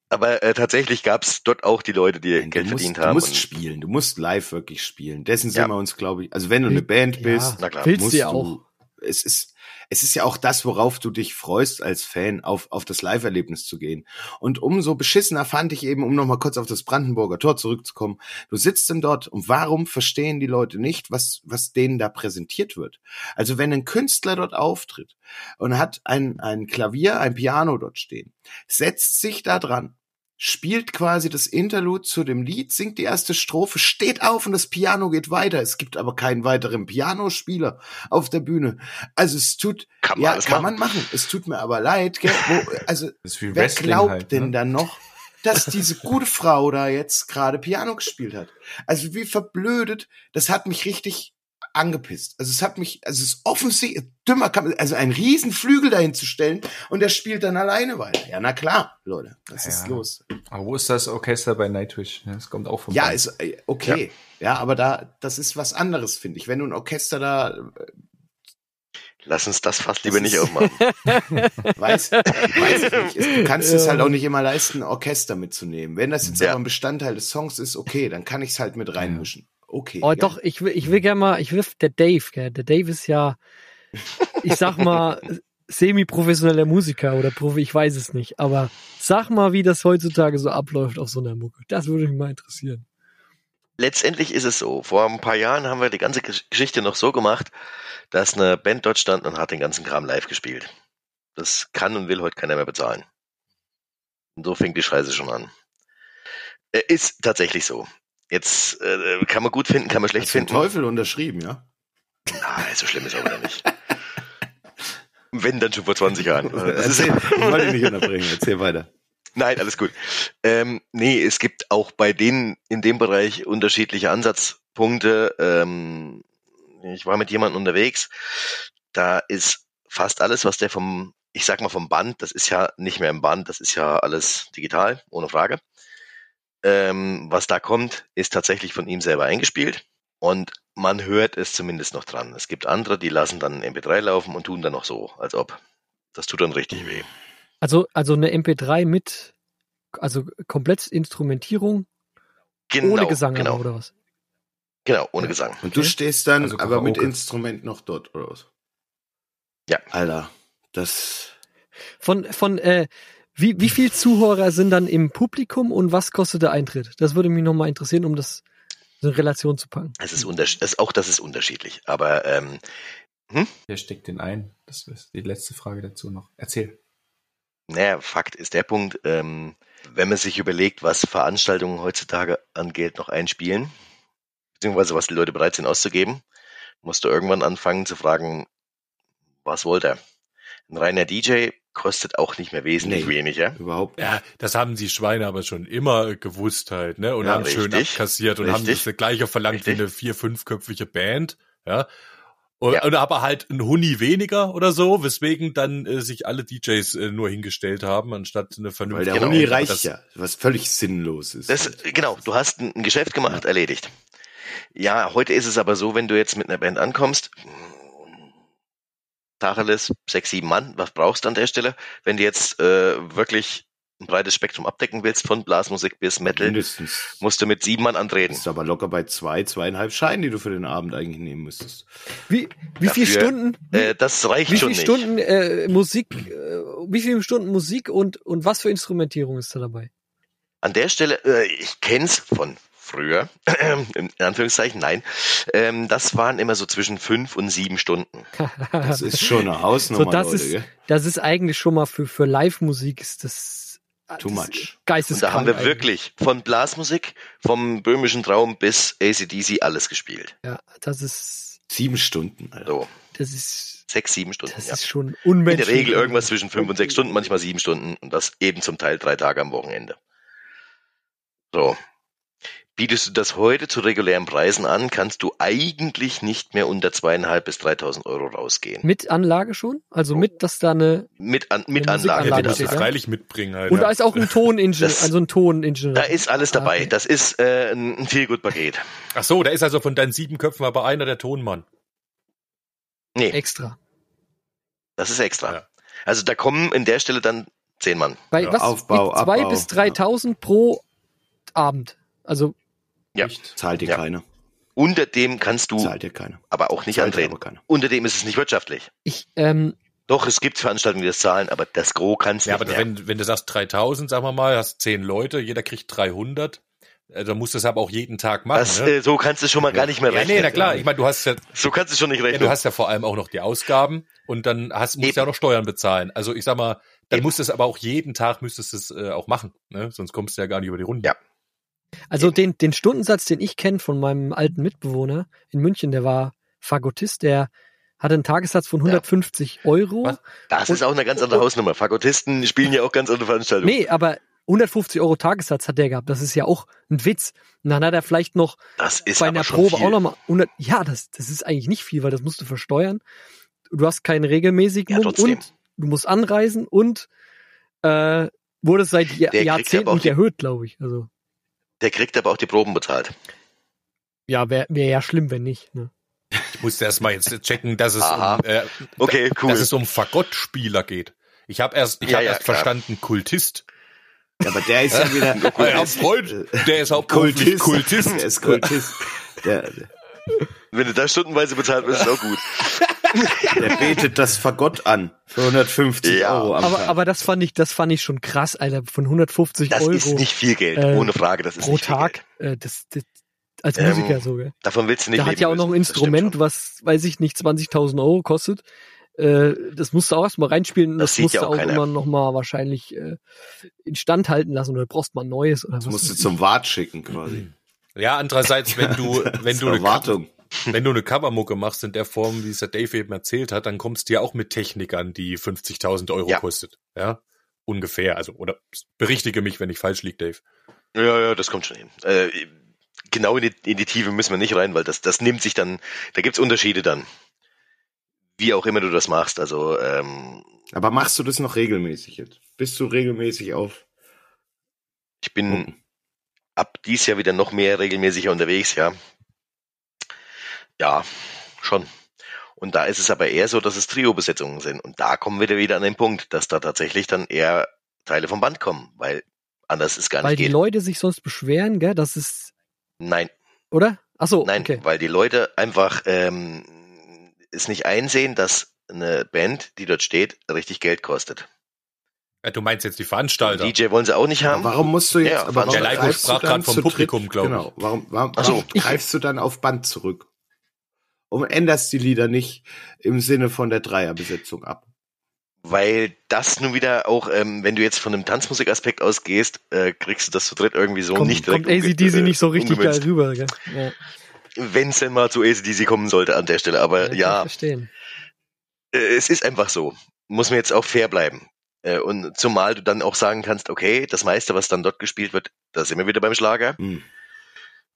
Aber äh, tatsächlich gab es dort auch die Leute, die du Geld musst, verdient du haben. musst und- spielen. Du musst live wirklich spielen. Dessen sind wir uns, glaube ich. Also wenn du eine Band Ja. bist, Na klar. Willst musst du ja du, auch. Es ist, es ist ja auch das, worauf du dich freust als Fan, auf, auf das Live-Erlebnis zu gehen. Und umso beschissener fand ich eben, um nochmal kurz auf das Brandenburger Tor zurückzukommen, du sitzt denn dort und warum verstehen die Leute nicht, was, was denen da präsentiert wird? Also wenn ein Künstler dort auftritt und hat ein, ein Klavier, ein Piano dort stehen, setzt sich da dran, spielt quasi das Interlude zu dem Lied, singt die erste Strophe, steht auf und das Piano geht weiter. Es gibt aber keinen weiteren Pianospieler auf der Bühne. Also es tut, Kann man ja, kann machen. man machen. Es tut mir aber leid, gell? Wo, also wer Wrestling glaubt halt, denn ne? dann noch, dass diese gute Frau da jetzt gerade Piano gespielt hat? Also wie verblödet, das hat mich richtig angepisst. Also es hat mich, also es ist offensichtlich, dümmer kann also einen riesen Flügel dahin zu stellen und der spielt dann alleine weiter. Ja, na klar, Leute, was ist Ja. los? Aber wo ist das Orchester bei Nightwish? Das kommt auch vom Ja, Band. ist äh, okay. Ja. aber da, das ist was anderes, finde ich. Wenn du ein Orchester da, äh, Lass uns das fast lieber nicht ist- aufmachen. weiß, weiß ich nicht. Du kannst es Ja. halt auch nicht immer leisten, ein Orchester mitzunehmen. Wenn das jetzt Ja. aber ein Bestandteil des Songs ist, okay, dann kann ich es halt mit reinmischen. Okay. Oh, ja. doch, ich will, ich will gerne mal, ich will, der Dave, gell, der Dave ist ja, ich sag mal, semi-professioneller Musiker oder Profi, ich weiß es nicht, aber sag mal, wie das heutzutage so abläuft auf so einer Mucke. Das würde mich mal interessieren. Letztendlich ist es so. Vor ein paar Jahren haben wir die ganze Gesch- Geschichte noch so gemacht, dass eine Band dort stand und hat den ganzen Kram live gespielt. Das kann und will heute keiner mehr bezahlen. Und so fängt die Scheiße schon an. Äh, Ist tatsächlich so. Jetzt äh, kann man gut finden, kann man schlecht Hast du den finden. Teufel unterschrieben, ja? Nein, so schlimm ist es aber nicht. Wenn dann schon vor 20 Jahren. Erzähl, ich wollte dich nicht unterbrechen, erzähl weiter. Nein, alles gut. Ähm, nee, es gibt auch bei denen in dem Bereich unterschiedliche Ansatzpunkte. Ähm, ich war mit jemandem unterwegs, da ist fast alles, was der vom, ich sag mal vom Band, das ist ja nicht mehr im Band, das ist ja alles digital, ohne Frage. Ähm, was da kommt, ist tatsächlich von ihm selber eingespielt und man hört es zumindest noch dran. Es gibt andere, die lassen dann MP3 laufen und tun dann noch so, als ob. Das tut dann richtig weh. Also, also eine MP3 mit, also komplett Instrumentierung, Genau, ohne Gesang genau, oder was? genau, ohne Gesang. Und du Okay. stehst dann Also aber mit. Instrument noch dort, oder was? Ja. Alter, das, Von, von, äh, wie, wie viel Zuhörer sind dann im Publikum und was kostet der Eintritt? Das würde mich nochmal interessieren, um das in Relation zu packen. Es ist untersch es, auch das ist unterschiedlich. Aber ähm, Wer steckt den ein? Das ist die letzte Frage dazu noch. Erzähl. naja, Fakt ist der Punkt, ähm, wenn man sich überlegt, was Veranstaltungen heutzutage an Geld noch einspielen, beziehungsweise was die Leute bereit sind auszugeben, musst du irgendwann anfangen zu fragen, was wollt er? Ein reiner DJ kostet auch nicht mehr wesentlich Nee. weniger. überhaupt. Ja, das haben die Schweine aber schon immer gewusst halt, ne? Und Ja, haben schön richtig. abkassiert und haben Richtig. das gleiche verlangt Richtig. wie eine vier-, fünfköpfige Band, ja? Und, Ja. und aber halt ein Huni weniger oder so, weswegen dann äh, sich alle DJs äh, nur hingestellt haben, anstatt eine Weil vernünftige der Genau. Huni reicht das- ja, was völlig sinnlos ist. Das, genau, du hast ein, ein Geschäft gemacht, erledigt. Ja, heute ist es aber so, wenn du jetzt mit einer Band ankommst, Tacheles, sechs, sieben Mann, was brauchst du an der Stelle? Wenn du jetzt äh, wirklich ein breites Spektrum abdecken willst, von Blasmusik bis Metal, Mindestens. musst du mit sieben Mann antreten. Bist aber locker bei zwei, zweieinhalb Scheinen, die du für den Abend eigentlich nehmen müsstest. Wie, wie viel Dafür, Stunden, wie, Äh, das reicht wie schon viele nicht. Stunden äh, Musik, äh, wie viele Stunden Musik und, und was für Instrumentierung ist da dabei? An der Stelle, äh, ich kenn's von früher, in Anführungszeichen, nein, ähm, das waren immer so zwischen fünf und sieben Stunden. Das ist schon eine Hausnummer, so, das Leute, ist, gell? das ist eigentlich schon mal für, für Live-Musik ist das Too das much. Und Geisteskrank. da haben wir eigentlich. wirklich von Blasmusik, vom böhmischen Traum bis ACDC alles gespielt. Ja, das ist, Sieben Stunden, Alter. So, das ist, sechs, sieben Stunden. das Ja. ist schon In unmenschlich. der Regel irgendwas zwischen fünf und sechs Stunden, manchmal sieben Stunden und das eben zum Teil drei Tage am Wochenende. So. Bietest du das heute zu regulären Preisen an, kannst du eigentlich nicht mehr unter zweieinhalb bis 3.000 Euro rausgehen. Mit Anlage schon? Also mit, dass da eine. Mit, an, mit Eine Anlage. Musikanlage mit ja? Anlage. freilich mitbringen. Halt, Und ja. da ist auch ein Toningenieur, Das- also ein Toningenieur. Da ist alles Ah, dabei. okay. Das ist äh, ein Feelgood-Paket. Ach so, da ist also von deinen sieben Köpfen aber einer der Tonmann. Nee, Extra. das ist extra. Ja. Also da kommen in der Stelle dann zehn Mann. Bei Ja, was? Aufbau, mit zwei Abbau, bis 3.000 pro Abend. Also Ja. Zahlt dir Ja. keiner. Unter dem kannst du Zahlt dir keiner. aber auch nicht Zahlt antreten. Unter dem ist es nicht wirtschaftlich. ich, ähm, Doch, es gibt Veranstaltungen, die das zahlen, aber das Gros kannst Ja, nicht aber mehr. wenn, wenn du sagst 3000, sagen wir mal, hast zehn Leute, jeder kriegt 300, äh, dann musst du es aber auch jeden Tag machen. das, ne? äh, so kannst du schon mal gar nicht mehr ja, rechnen. nee, na klar. Ich meine, du hast ja, So kannst du schon nicht ja, rechnen. du hast ja vor allem auch noch die Ausgaben und dann hast, musst du ja Eben. auch noch Steuern bezahlen. Also ich sag mal, dann Eben. musst du es aber auch jeden Tag müsstest du es äh, auch machen, ne? Sonst kommst du ja gar nicht über die Runde. Ja. Also den, den Stundensatz, den ich kenne von meinem alten Mitbewohner in München, der war Fagottist, der hatte einen Tagessatz von 150 Euro. Was? das ist auch eine ganz andere Hausnummer. Fagottisten spielen ja auch ganz andere Veranstaltungen. Nee, aber 150 Euro Tagessatz hat der gehabt. Das ist ja auch ein Witz. Und dann hat er vielleicht noch Das ist bei einer Probe viel. auch nochmal 100. Ja, das, das ist eigentlich nicht viel, weil das musst du versteuern. Du hast keinen regelmäßigen Ja, und du musst anreisen und äh, wurde seit Jahr, Jahrzehnten erhöht, glaube ich. Also Der kriegt aber auch die Proben bezahlt. ja, wäre wär ja schlimm, wenn nicht. Ne? Ich musste erst mal jetzt checken, dass es Aha. um, äh, Okay, cool. dass es um Fagottspieler geht. Ich habe erst, ich Ja, hab ja, erst klar. verstanden Kultist. Ja, aber der ist ja wieder. Ja, Freund, der ist hauptberuflich Kultist. Kultist. Der ist Kultist. Der, Wenn du da stundenweise bezahlt wirst, ist auch gut. der betet das Fagott an. Für 150 Ja. Euro am Aber, Tag. aber das fand ich, das fand ich schon krass, Alter. Von 150 Das Euro ist nicht viel Geld, äh, ohne Frage. Das ist pro nicht viel Tag. Geld. Äh, das, das, als Ähm, Musiker so, gell? Davon willst du nicht Der hat ja auch noch ein. Das Instrument, was, weiß ich nicht, 20.000 Euro kostet. Äh, das musst du auch erstmal reinspielen. Das Das, sieht musst ja du auch auch keiner. immer noch mal wahrscheinlich äh, instand halten lassen oder brauchst mal ein neues oder Das was. musst du zum Wart schicken quasi. Ja, andererseits, wenn du, wenn du eine Wartung. wenn du eine Covermucke machst in der Form, wie es der Dave eben erzählt hat, dann kommst du ja auch mit Technik an, die 50.000 Euro Ja. kostet. Ja, ungefähr. Also oder berichtige mich, wenn ich falsch liege, Dave. Ja, ja, das kommt schon hin. Äh, genau in die, in die Tiefe müssen wir nicht rein, weil das, das nimmt sich dann, da gibt's Unterschiede dann. Wie auch immer du das machst. Also, ähm, Aber machst du das noch regelmäßig jetzt? Bist du regelmäßig auf? ich bin Gucken. ab dies Jahr wieder noch mehr regelmäßiger unterwegs, ja. Ja, schon. Und da ist es aber eher so, dass es Trio-Besetzungen sind. Und da kommen wir wieder an den Punkt, dass da tatsächlich dann eher Teile vom Band kommen, weil anders ist gar Weil nicht die geht. Leute sich sonst beschweren, gell? Das ist, Nein, oder? Ach so, Nein, okay. weil die Leute einfach ähm, es nicht einsehen, dass eine Band, die dort steht, richtig Geld kostet. Ja, du meinst jetzt die Veranstalter. DJ wollen sie auch nicht haben. Warum musst du jetzt, Ja, aber der warum Leiko greifst sprach grad vom? Publikum, glaub ich. Genau. Warum, warum, Ach so. warum greifst du dann auf Band zurück? Und änderst die Lieder nicht im Sinne von der Dreierbesetzung ab? Weil das nun wieder auch, ähm, wenn du jetzt von einem Tanzmusikaspekt ausgehst, äh, kriegst du das zu dritt irgendwie so kommt, nicht direkt kommt ACDC umge- nicht so richtig geil rüber, gell? Ja, Wenn es denn mal zu ACDC kommen sollte an der Stelle. Aber kann ich ja, verstehen. äh, es ist einfach so. Muss mir jetzt auch fair bleiben. Äh, und zumal du dann auch sagen kannst, okay, das meiste, was dann dort gespielt wird, da sind wir wieder beim Schlager. Hm.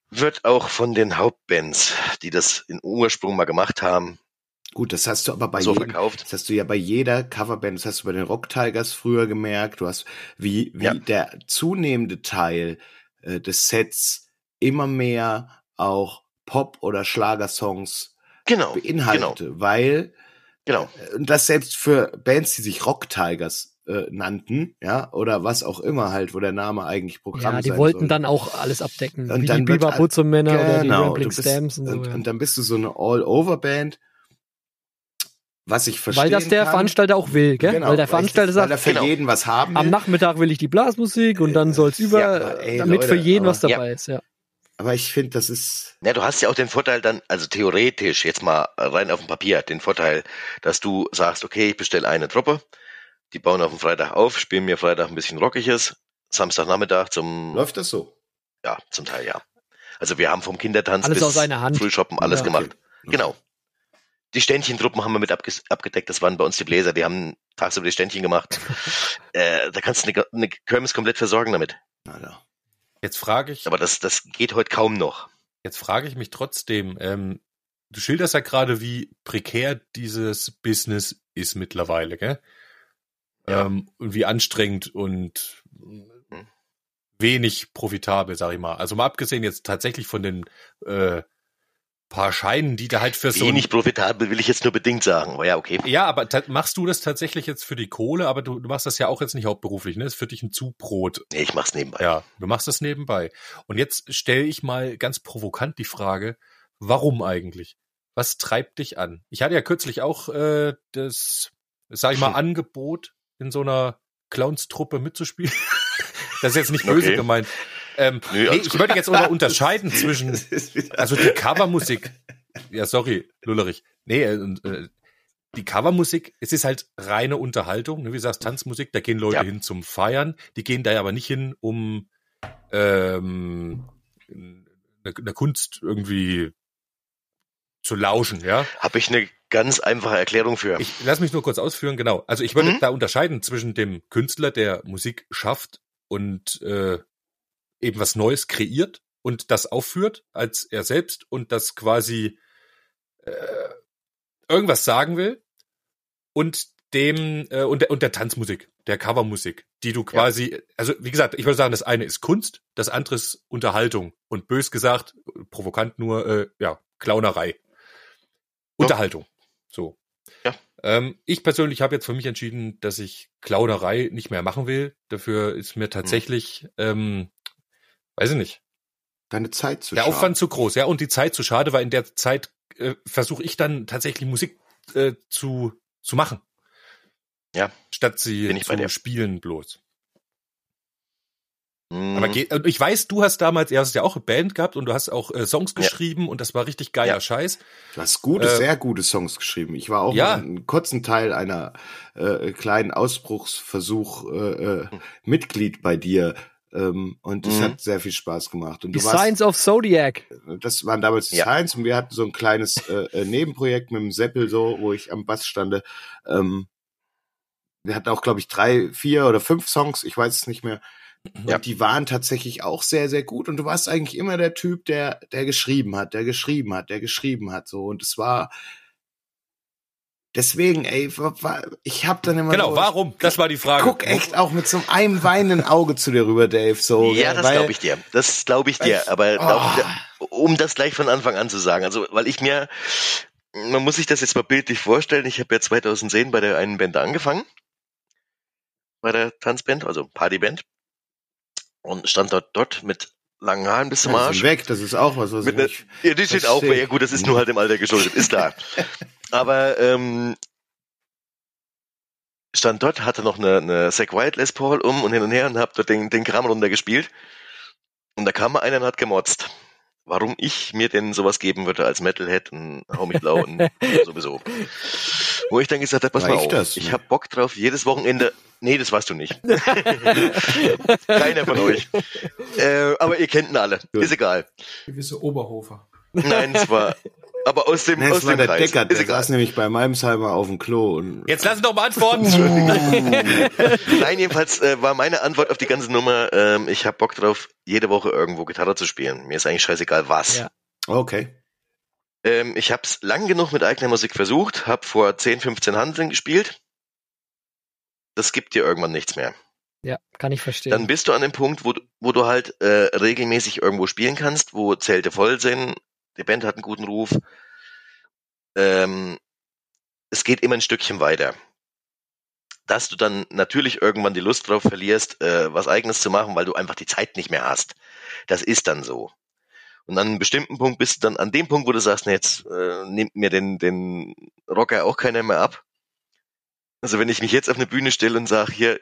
Wird auch von den Hauptbands, die das in Ursprung mal gemacht haben, Gut, das hast du aber bei so jedem, verkauft. das hast du ja bei jeder Coverband, das hast du bei den Rock Tigers früher gemerkt. Du hast, wie, wie Ja. der zunehmende Teil äh, des Sets immer mehr auch Pop- oder Schlagersongs Genau, beinhaltete, weil genau. und das selbst für Bands, die sich Rock Tigers äh, nannten, ja, oder was auch immer halt, wo der Name eigentlich Programm Ja, die sein wollten soll. dann auch alles abdecken. Und wie dann die Biber Putzemänner oder die Genau, Rambling Stamps und so. und, ja. und dann bist du so eine All-Over-Band, was ich verstehe. Weil das der Veranstalter auch will, gell? Genau, weil der Veranstalter weil er sagt, für genau. jeden was haben will. am Nachmittag will ich die Blasmusik und dann soll's über, Ja, ey, damit Leute, für jeden aber- was dabei ist, ja. Aber ich finde, das ist Ja, du hast ja auch den Vorteil dann, also theoretisch, jetzt mal rein auf dem Papier, den Vorteil, dass du sagst, okay, ich bestelle eine Truppe, die bauen auf dem Freitag auf, spielen mir Freitag ein bisschen Rockiges, Samstagnachmittag zum, läuft das so. ja, zum Teil ja. Also wir haben vom Kindertanz Alles bis aus einer Hand. Frühshoppen alles Ja, gemacht. Genau. Die Ständchentruppen haben wir mit abgedeckt. Das waren bei uns die Bläser. Die haben tagsüber die Ständchen gemacht. äh, da kannst du eine, eine Kirmes komplett versorgen damit. Alter. Jetzt frage ich, Aber das, das geht heute kaum noch. jetzt frage ich mich trotzdem, ähm, du schilderst ja gerade, wie prekär dieses Business ist mittlerweile, gell? Ja. Ähm, und wie anstrengend und wenig profitabel, sag ich mal. Also mal abgesehen jetzt tatsächlich von den äh, paar Scheinen, die da halt für so Wenig profitabel will ich jetzt nur bedingt sagen. Aber ja, okay. Ja, aber machst du das tatsächlich jetzt für die Kohle? Aber du, du machst das ja auch jetzt nicht hauptberuflich, ne? Das ist für dich ein Zubrot. Nee, ich mach's nebenbei. Ja, du machst das nebenbei. Und jetzt stelle ich mal ganz provokant die Frage, warum eigentlich? Was treibt dich an? Ich hatte ja kürzlich auch äh, das, sag ich mal, Angebot, in so einer Clownstruppe mitzuspielen. das ist jetzt nicht böse Okay. gemeint. Ähm, Nö, nee, ich würde jetzt unterscheiden zwischen also die Covermusik, ja sorry, Lullerich. Nee, äh, äh, die Covermusik, es ist halt reine Unterhaltung, ne, wie du sagst, Tanzmusik, da gehen Leute Ja. hin zum Feiern, die gehen da ja aber nicht hin, um ähm, eine, eine Kunst irgendwie zu lauschen, ja. Habe ich eine ganz einfache Erklärung für. Ich lass mich nur kurz ausführen, genau. Also ich würde Mhm. da unterscheiden zwischen dem Künstler, der Musik schafft und äh, eben was Neues kreiert und das aufführt als er selbst und das quasi äh, irgendwas sagen will und dem äh, und, der, und der Tanzmusik, der Covermusik, die du quasi, also wie gesagt, ich würde sagen, das eine ist Kunst, das andere ist Unterhaltung und bös gesagt, provokant nur, äh, ja, Clownerei. Unterhaltung. So. Ja. Ähm, ich persönlich habe jetzt für mich entschieden, dass ich Clownerei nicht mehr machen will. Dafür ist Hm. mir tatsächlich, ähm, weiß ich nicht, Deine Zeit zu der schaden. Aufwand zu groß, ja, und die Zeit zu schade, weil in der Zeit äh, versuche ich dann tatsächlich Musik äh, zu, zu machen. Ja. Statt sie Bin ich bei zu dir. spielen bloß. Mhm. Aber ich weiß, du hast damals, du hast ja auch eine Band gehabt und du hast auch äh, Songs Ja. geschrieben und das war richtig geiler Ja. Scheiß. Du hast gute, Äh, sehr gute Songs geschrieben. Ich war auch ja. einen kurzen Teil einer äh, kleinen Ausbruchsversuch äh, äh, Mitglied bei dir. Ähm, und es Mhm. hat sehr viel Spaß gemacht. Und Die warst, Science of Zodiac. das waren damals die Ja. Science und wir hatten so ein kleines äh, äh, Nebenprojekt mit dem Seppel so, wo ich am Bass stande. Ähm, wir hatten auch, glaube ich, drei, vier oder fünf Songs, ich weiß es nicht mehr. Ja. Und die waren tatsächlich auch sehr, sehr gut. Und du warst eigentlich immer der Typ, der, der geschrieben hat, der geschrieben hat, der geschrieben hat. So. Und es war deswegen, ey, ich hab dann immer Genau, so, warum? Das war die Frage. guck echt auch mit so einem weinenden Auge zu dir rüber, Dave. So, ja, das glaube ich dir. Das glaube ich dir. Aber glaub, Oh. um das gleich von Anfang an zu sagen, also weil ich mir, man muss sich das jetzt mal bildlich vorstellen. Ich habe ja 2010 bei der einen Band angefangen, bei der Tanzband, also Partyband, und stand dort dort mit langen Haaren bis zum Arsch. sind weg, das ist auch was, was Mit ich ne, ja, die sind auch, ja gut, das ist nur halt im Alter geschuldet, ist klar. Aber ähm, stand dort, hatte noch eine, eine Zack White Les Paul um und hin und her und hab dort den, den Kram runtergespielt. Und da kam mal einer und hat gemotzt. Warum ich mir denn sowas geben würde als Metalhead und hau mich blau und sowieso. Wo ich dann gesagt habe, pass War mal ich auf, das? ich hab Bock drauf, jedes Wochenende, nee, das warst du nicht. Keiner von euch. Äh, aber ihr kennt ihn alle, ist egal. Gewisse Oberhofer. Nein, es war, aber aus dem, Nee, aus es war dem der Kreis. Decker, der ist egal. saß nämlich bei Malmsheimer auf dem Klo und Jetzt lass ihn doch mal antworten. Nein, jedenfalls äh, war meine Antwort auf die ganze Nummer, ähm, ich hab Bock drauf, jede Woche irgendwo Gitarre zu spielen. Mir ist eigentlich scheißegal was. Ja. okay. Ähm, ich hab's lang genug mit eigener Musik versucht, hab vor 10, 15 Handeln gespielt. Das gibt dir irgendwann nichts mehr. Ja, kann ich verstehen. Dann bist du an dem Punkt, wo, du- wo du halt äh, regelmäßig irgendwo spielen kannst, wo Zelte voll sind, die Band hat einen guten Ruf. Ähm, es geht immer ein Stückchen weiter. Dass du dann natürlich irgendwann die Lust drauf verlierst, äh, was eigenes zu machen, weil du einfach die Zeit nicht mehr hast. Das ist dann so. Und an einem bestimmten Punkt bist du dann an dem Punkt, wo du sagst, nee, jetzt äh, nimmt mir den, den Rocker auch keiner mehr ab. Also wenn ich mich jetzt auf eine Bühne stelle und sage, hier,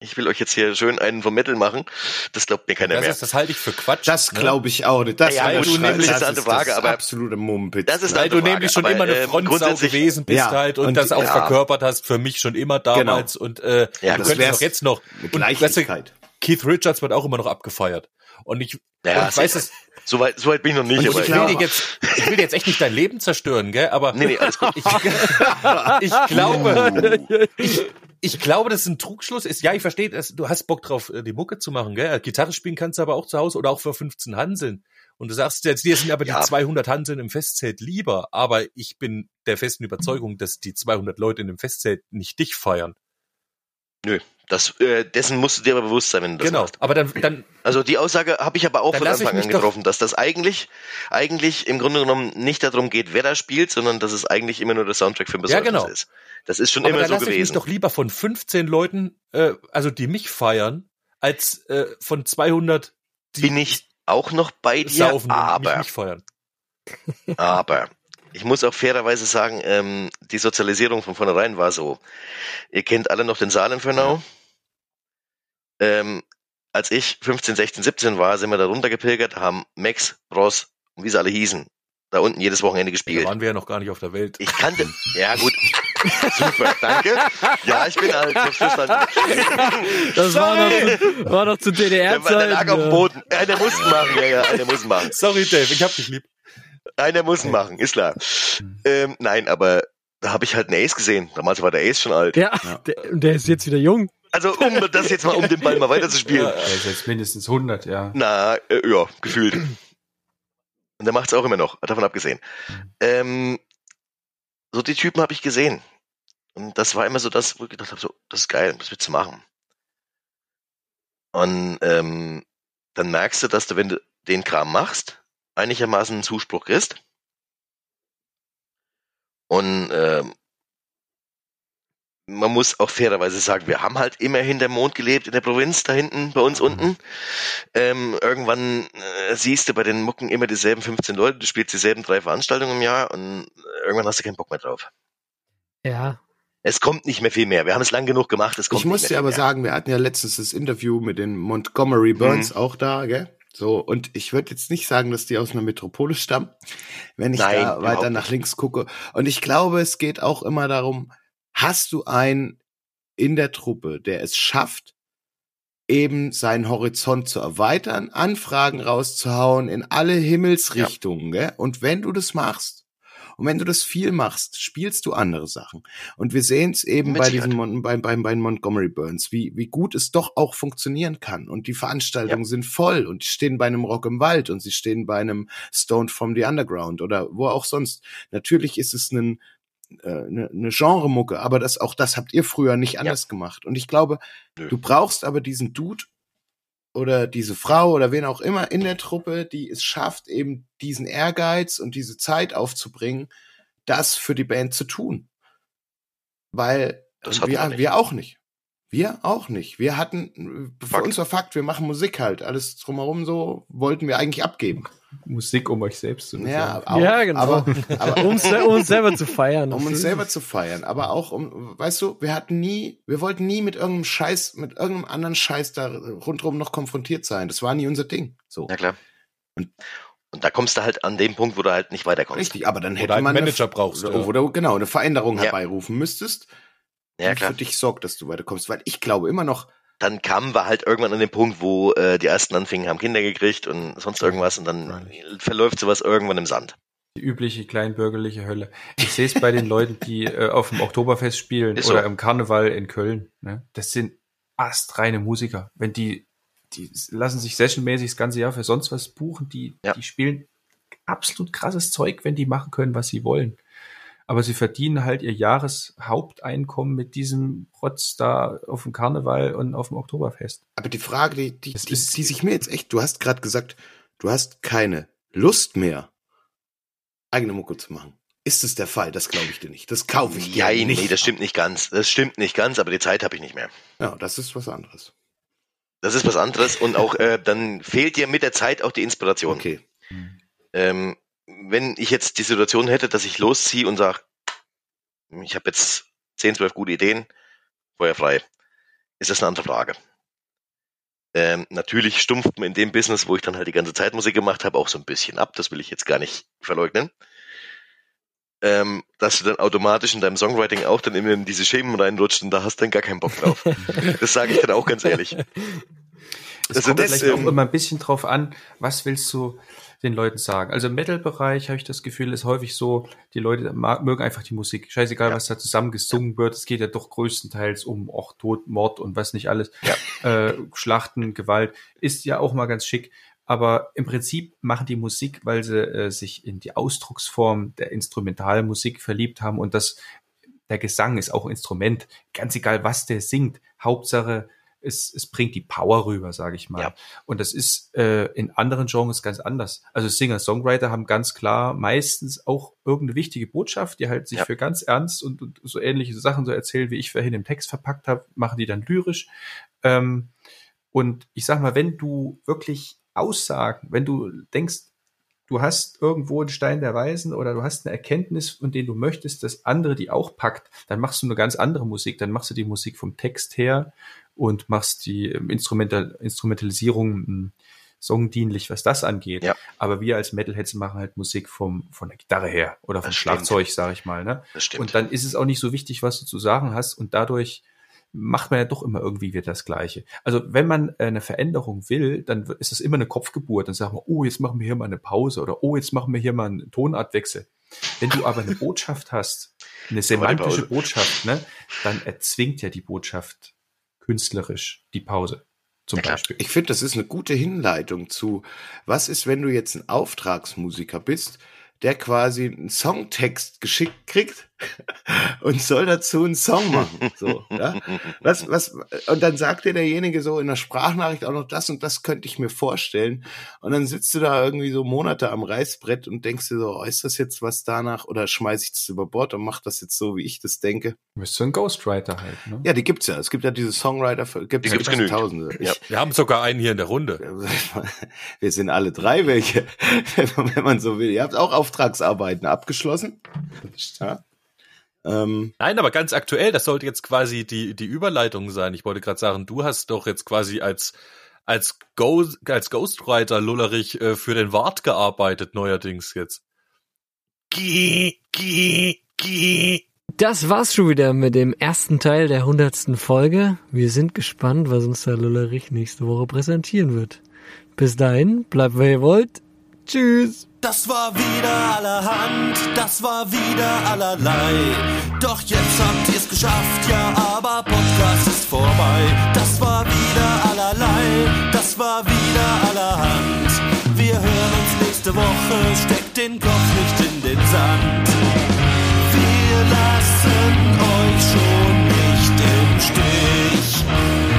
ich will euch jetzt hier schön einen vom Metal machen, das glaubt mir keiner Das, mehr. ist, das halte ich für Quatsch. Das ne? glaube ich auch nicht. Das Ja, ja, du nämlich das ist eine Frage, aber- absolute Mumpitz. Das ist Weil du nämlich schon aber, immer eine ähm, Frontsau gewesen bist Ja, halt und, und das auch ja. verkörpert hast für mich schon immer damals und äh, Ja, du das könntest auch jetzt noch und weißt du. Keith Richards wird auch immer noch abgefeiert und ich, Ja, und ich weiß es Soweit so weit bin ich noch nicht. Ich aber ich will, dir jetzt, ich will dir jetzt echt nicht dein Leben zerstören, gell? Aber nee, nee, alles gut. ich, ich glaube, ich, ich glaube, das ist ein Trugschluss. Ist, ja, ich verstehe, dass du hast Bock drauf, äh, die Mucke zu machen, gell? Gitarre spielen kannst du aber auch zu Hause oder auch für 15 Hanseln. Und du sagst jetzt, dir sind aber Ja. die 200 Hanseln im Festzelt lieber. Aber ich bin der festen Überzeugung, dass die 200 Leute in dem Festzelt nicht dich feiern. Nö, das, äh, dessen musst du dir aber bewusst sein, wenn du das genau. machst. Aber dann, dann, Also die Aussage habe ich aber auch von Anfang an getroffen, dass das eigentlich, eigentlich im Grunde genommen nicht darum geht, wer da spielt, sondern dass es eigentlich immer nur der Soundtrack für ein Ja, genau. ist. Das ist schon aber immer so lasse ich mich gewesen. doch lieber von 15 Leuten, äh, also die mich feiern, als äh, von 200, die Bin ich auch noch bei dir, saufen und mich aber, nicht feiern. aber, ich muss auch fairerweise sagen, ähm, die Sozialisierung von vornherein war so. Ihr kennt alle noch den Saal-Infernau. Ähm, als ich 15, 16, 17 war, sind wir da runtergepilgert, haben Max, Ross und wie sie alle hießen, da unten jedes Wochenende Da gespielt. waren wir ja noch gar nicht auf der Welt. Ich kannte. Ja, gut. Super, danke. Ja, ich bin alt. Ich. Das war noch, zu- war noch zu Der, der DDR-Zeiten. lag auf dem ja. Boden. Einer muss ihn machen, ja, ja, einer muss machen. Sorry, Dave, ich hab dich lieb. Einer muss ihn machen, ist klar. Hm. Ähm, nein, aber da habe ich halt einen Ace gesehen. Damals war der Ace schon alt. Ja, Der, und der ist jetzt wieder jung. Also, um das jetzt mal, um den Ball mal weiterzuspielen. Der ist jetzt mindestens 100, ja. Na, äh, ja, gefühlt. Und der macht's auch immer noch, davon abgesehen. Ähm, so die Typen habe ich gesehen. Und das war immer so das, wo ich gedacht habe, so, das ist geil, das willst du machen. Und ähm, dann merkst du, dass du, wenn du den Kram machst, einigermaßen einen Zuspruch kriegst. Und ähm, man muss auch fairerweise sagen, wir haben halt immer hinter dem Mond gelebt in der Provinz, da hinten bei uns unten. Ähm, irgendwann äh, siehst du bei den Mucken immer dieselben 15 Leute, du spielst dieselben drei Veranstaltungen im Jahr und äh, irgendwann hast du keinen Bock mehr drauf. Ja. Es kommt nicht mehr viel mehr. Wir haben es lang genug gemacht, es kommt Ich muss dir aber mehr. sagen, wir hatten ja letztens das Interview mit den Montgomery Burns auch da, gell? So, und ich würde jetzt nicht sagen, dass die aus einer Metropole stammen, wenn ich Nein, da weiter nach links gucke. Und ich glaube, es geht auch immer darum, hast du einen in der Truppe, der es schafft, eben seinen Horizont zu erweitern, Anfragen rauszuhauen in alle Himmelsrichtungen, gell? Und wenn du das machst, und wenn du das viel machst, spielst du andere Sachen. Und wir sehen es eben bei diesen Mon bei, bei, bei den Montgomery Burns, wie, wie gut es doch auch funktionieren kann. Und die Veranstaltungen sind voll und die stehen bei einem Rock im Wald und sie stehen bei einem Stoned from the Underground oder wo auch sonst. Natürlich ist es ein, äh, eine, eine Genremucke, aber das, auch das habt ihr früher nicht anders gemacht. Und ich glaube, Nö. du brauchst aber diesen Dude oder diese Frau oder wen auch immer in der Truppe, die es schafft, eben diesen Ehrgeiz und diese Zeit aufzubringen, das für die Band zu tun. Weil äh, wir, wir auch nicht. Wir auch nicht. Wir hatten, für Fakt. uns war Fakt, wir machen Musik halt. Alles drumherum so wollten wir eigentlich abgeben. Musik, um euch selbst zu Ja, befreien. auch, Ja, genau. Aber, aber Um, se- um uns selber zu feiern. um uns selber zu feiern, aber auch um, weißt du, wir hatten nie, wir wollten nie mit irgendeinem Scheiß, mit irgendeinem anderen Scheiß da rundherum noch konfrontiert sein. Das war nie unser Ding. So. Ja, klar. Und- Und da kommst du halt an dem Punkt, wo du halt nicht weiterkommst. Richtig, aber dann hätte Oder einen man Manager eine, brauchst, oder, ja. oder genau eine Veränderung Ja. herbeirufen müsstest, Ja, die klar. für dich sorgt, dass du weiterkommst. Weil ich glaube immer noch, Dann kamen wir halt irgendwann an den Punkt, wo äh, die ersten anfingen, haben Kinder gekriegt und sonst irgendwas und dann verläuft sowas irgendwann im Sand. Die übliche kleinbürgerliche Hölle. Ich sehe es bei den Leuten, die äh, auf dem Oktoberfest spielen Ist so. oder im Karneval in Köln. Ne? Das sind astreine Musiker. Wenn die, die lassen sich sessionmäßig das ganze Jahr für sonst was buchen, die, Ja. die spielen absolut krasses Zeug, wenn die machen können, was sie wollen. Aber sie verdienen halt ihr Jahreshaupteinkommen mit diesem Rotz da auf dem Karneval und auf dem Oktoberfest. aber die Frage, die, die, Das die, ist- die sich mir jetzt echt, du hast gerade gesagt, du hast keine Lust mehr, eigene Mucke zu machen. Ist es der Fall? Das glaube ich dir nicht. Das kaufe ich dir Ja, nicht. nee, das stimmt nicht ganz. Das stimmt nicht ganz, aber die Zeit habe ich nicht mehr. Ja, das ist was anderes. Das ist was anderes und auch äh, dann fehlt dir mit der Zeit auch die Inspiration. Okay. Ähm, wenn ich jetzt die Situation hätte, dass ich losziehe und sage, ich habe jetzt 10, 12 gute Ideen, Feuer frei, ist das eine andere Frage. Ähm, natürlich stumpft man in dem Business, wo ich dann halt die ganze Zeit Musik gemacht habe, auch so ein bisschen ab. Das will ich jetzt gar nicht verleugnen. Ähm, dass du dann automatisch in deinem Songwriting auch dann immer in diese Schemen reinrutscht und da hast du dann gar keinen Bock drauf. das sage ich dann auch ganz ehrlich. Es Also kommt das, vielleicht auch ähm, immer ein bisschen drauf an, was willst du den Leuten sagen. Also im Metal-Bereich habe ich das Gefühl, ist häufig so, die Leute mögen einfach die Musik. Scheißegal, Ja. was da zusammen gesungen wird. Es geht ja doch größtenteils um auch Tod, Mord und was nicht alles. Äh, Schlachten, Gewalt. Ist ja auch mal ganz schick. Aber im Prinzip machen die Musik, weil sie äh, sich in die Ausdrucksform der Instrumentalmusik verliebt haben und das, der Gesang ist auch Instrument. Ganz egal, was der singt. Hauptsache, es, es bringt die Power rüber, sage ich mal. Ja. Und das ist äh, in anderen Genres ganz anders. Also Singer-Songwriter haben ganz klar meistens auch irgendeine wichtige Botschaft, die halt sich Ja. für ganz ernst und, und so ähnliche Sachen so erzählen, wie ich vorhin im Text verpackt habe, machen die dann lyrisch. Ähm, und ich sag mal, wenn du wirklich Aussagen, wenn du denkst, du hast irgendwo einen Stein der Weisen oder du hast eine Erkenntnis, von den du möchtest, dass andere die auch packt, dann machst du eine ganz andere Musik. Dann machst du die Musik vom Text her und machst die ähm, Instrumental Instrumentalisierung ähm, songdienlich, was das angeht. Ja. Aber wir als Metalheads machen halt Musik vom, von der Gitarre her oder vom. Schlagzeug, sag ich mal. Ne? Und dann ist es auch nicht so wichtig, was du zu sagen hast und dadurch macht man ja doch immer irgendwie wieder das Gleiche. Also wenn man äh, eine Veränderung will, dann ist das immer eine Kopfgeburt. Dann sagen wir, oh, jetzt machen wir hier mal eine Pause oder oh, jetzt machen wir hier mal einen Tonartwechsel. Wenn du aber eine Botschaft hast, eine semantische. Botschaft, ne, dann erzwingt ja die Botschaft künstlerisch die Pause. Zum Ja. Beispiel. Ich finde, das ist eine gute Hinleitung zu, was ist, wenn du jetzt ein Auftragsmusiker bist, der quasi einen Songtext geschickt kriegt und soll dazu einen Song machen. So, ja? Was, was, und dann sagt dir derjenige so in der Sprachnachricht auch noch das und das könnte ich mir vorstellen. Und dann sitzt du da irgendwie so Monate am Reißbrett und denkst dir so, oh, ist das jetzt was danach? Oder schmeiß ich das über Bord und mach das jetzt so, wie ich das denke? Bist du ein Ghostwriter halt, ne? Ja, die gibt's ja. Es gibt ja diese Songwriter, gibt's, Die gibt's genügend. Tausende. Ja. Wir haben sogar einen hier in der Runde. Wir sind alle drei welche, wenn man so will. Ihr habt auch Auftragsarbeiten abgeschlossen. Ja. Ähm, Nein, aber ganz aktuell, das sollte jetzt quasi die, die Überleitung sein. Ich wollte gerade sagen, du hast doch jetzt quasi als, als, Ghost, als Ghostwriter Lullerich äh, für den Wart gearbeitet, neuerdings jetzt. Das war's schon wieder mit dem ersten Teil der hundertsten Folge. Wir sind gespannt, was uns der Lullerich nächste Woche präsentieren wird. Bis dahin, bleibt wer ihr wollt. Tschüss. Das war wieder allerhand, das war wieder allerlei. Doch jetzt habt ihr es geschafft, ja, aber Podcast ist vorbei. Das war wieder allerlei, das war wieder allerhand. Wir hören uns nächste Woche, steckt den Kopf nicht in den Sand. Wir lassen euch schon nicht im Stich.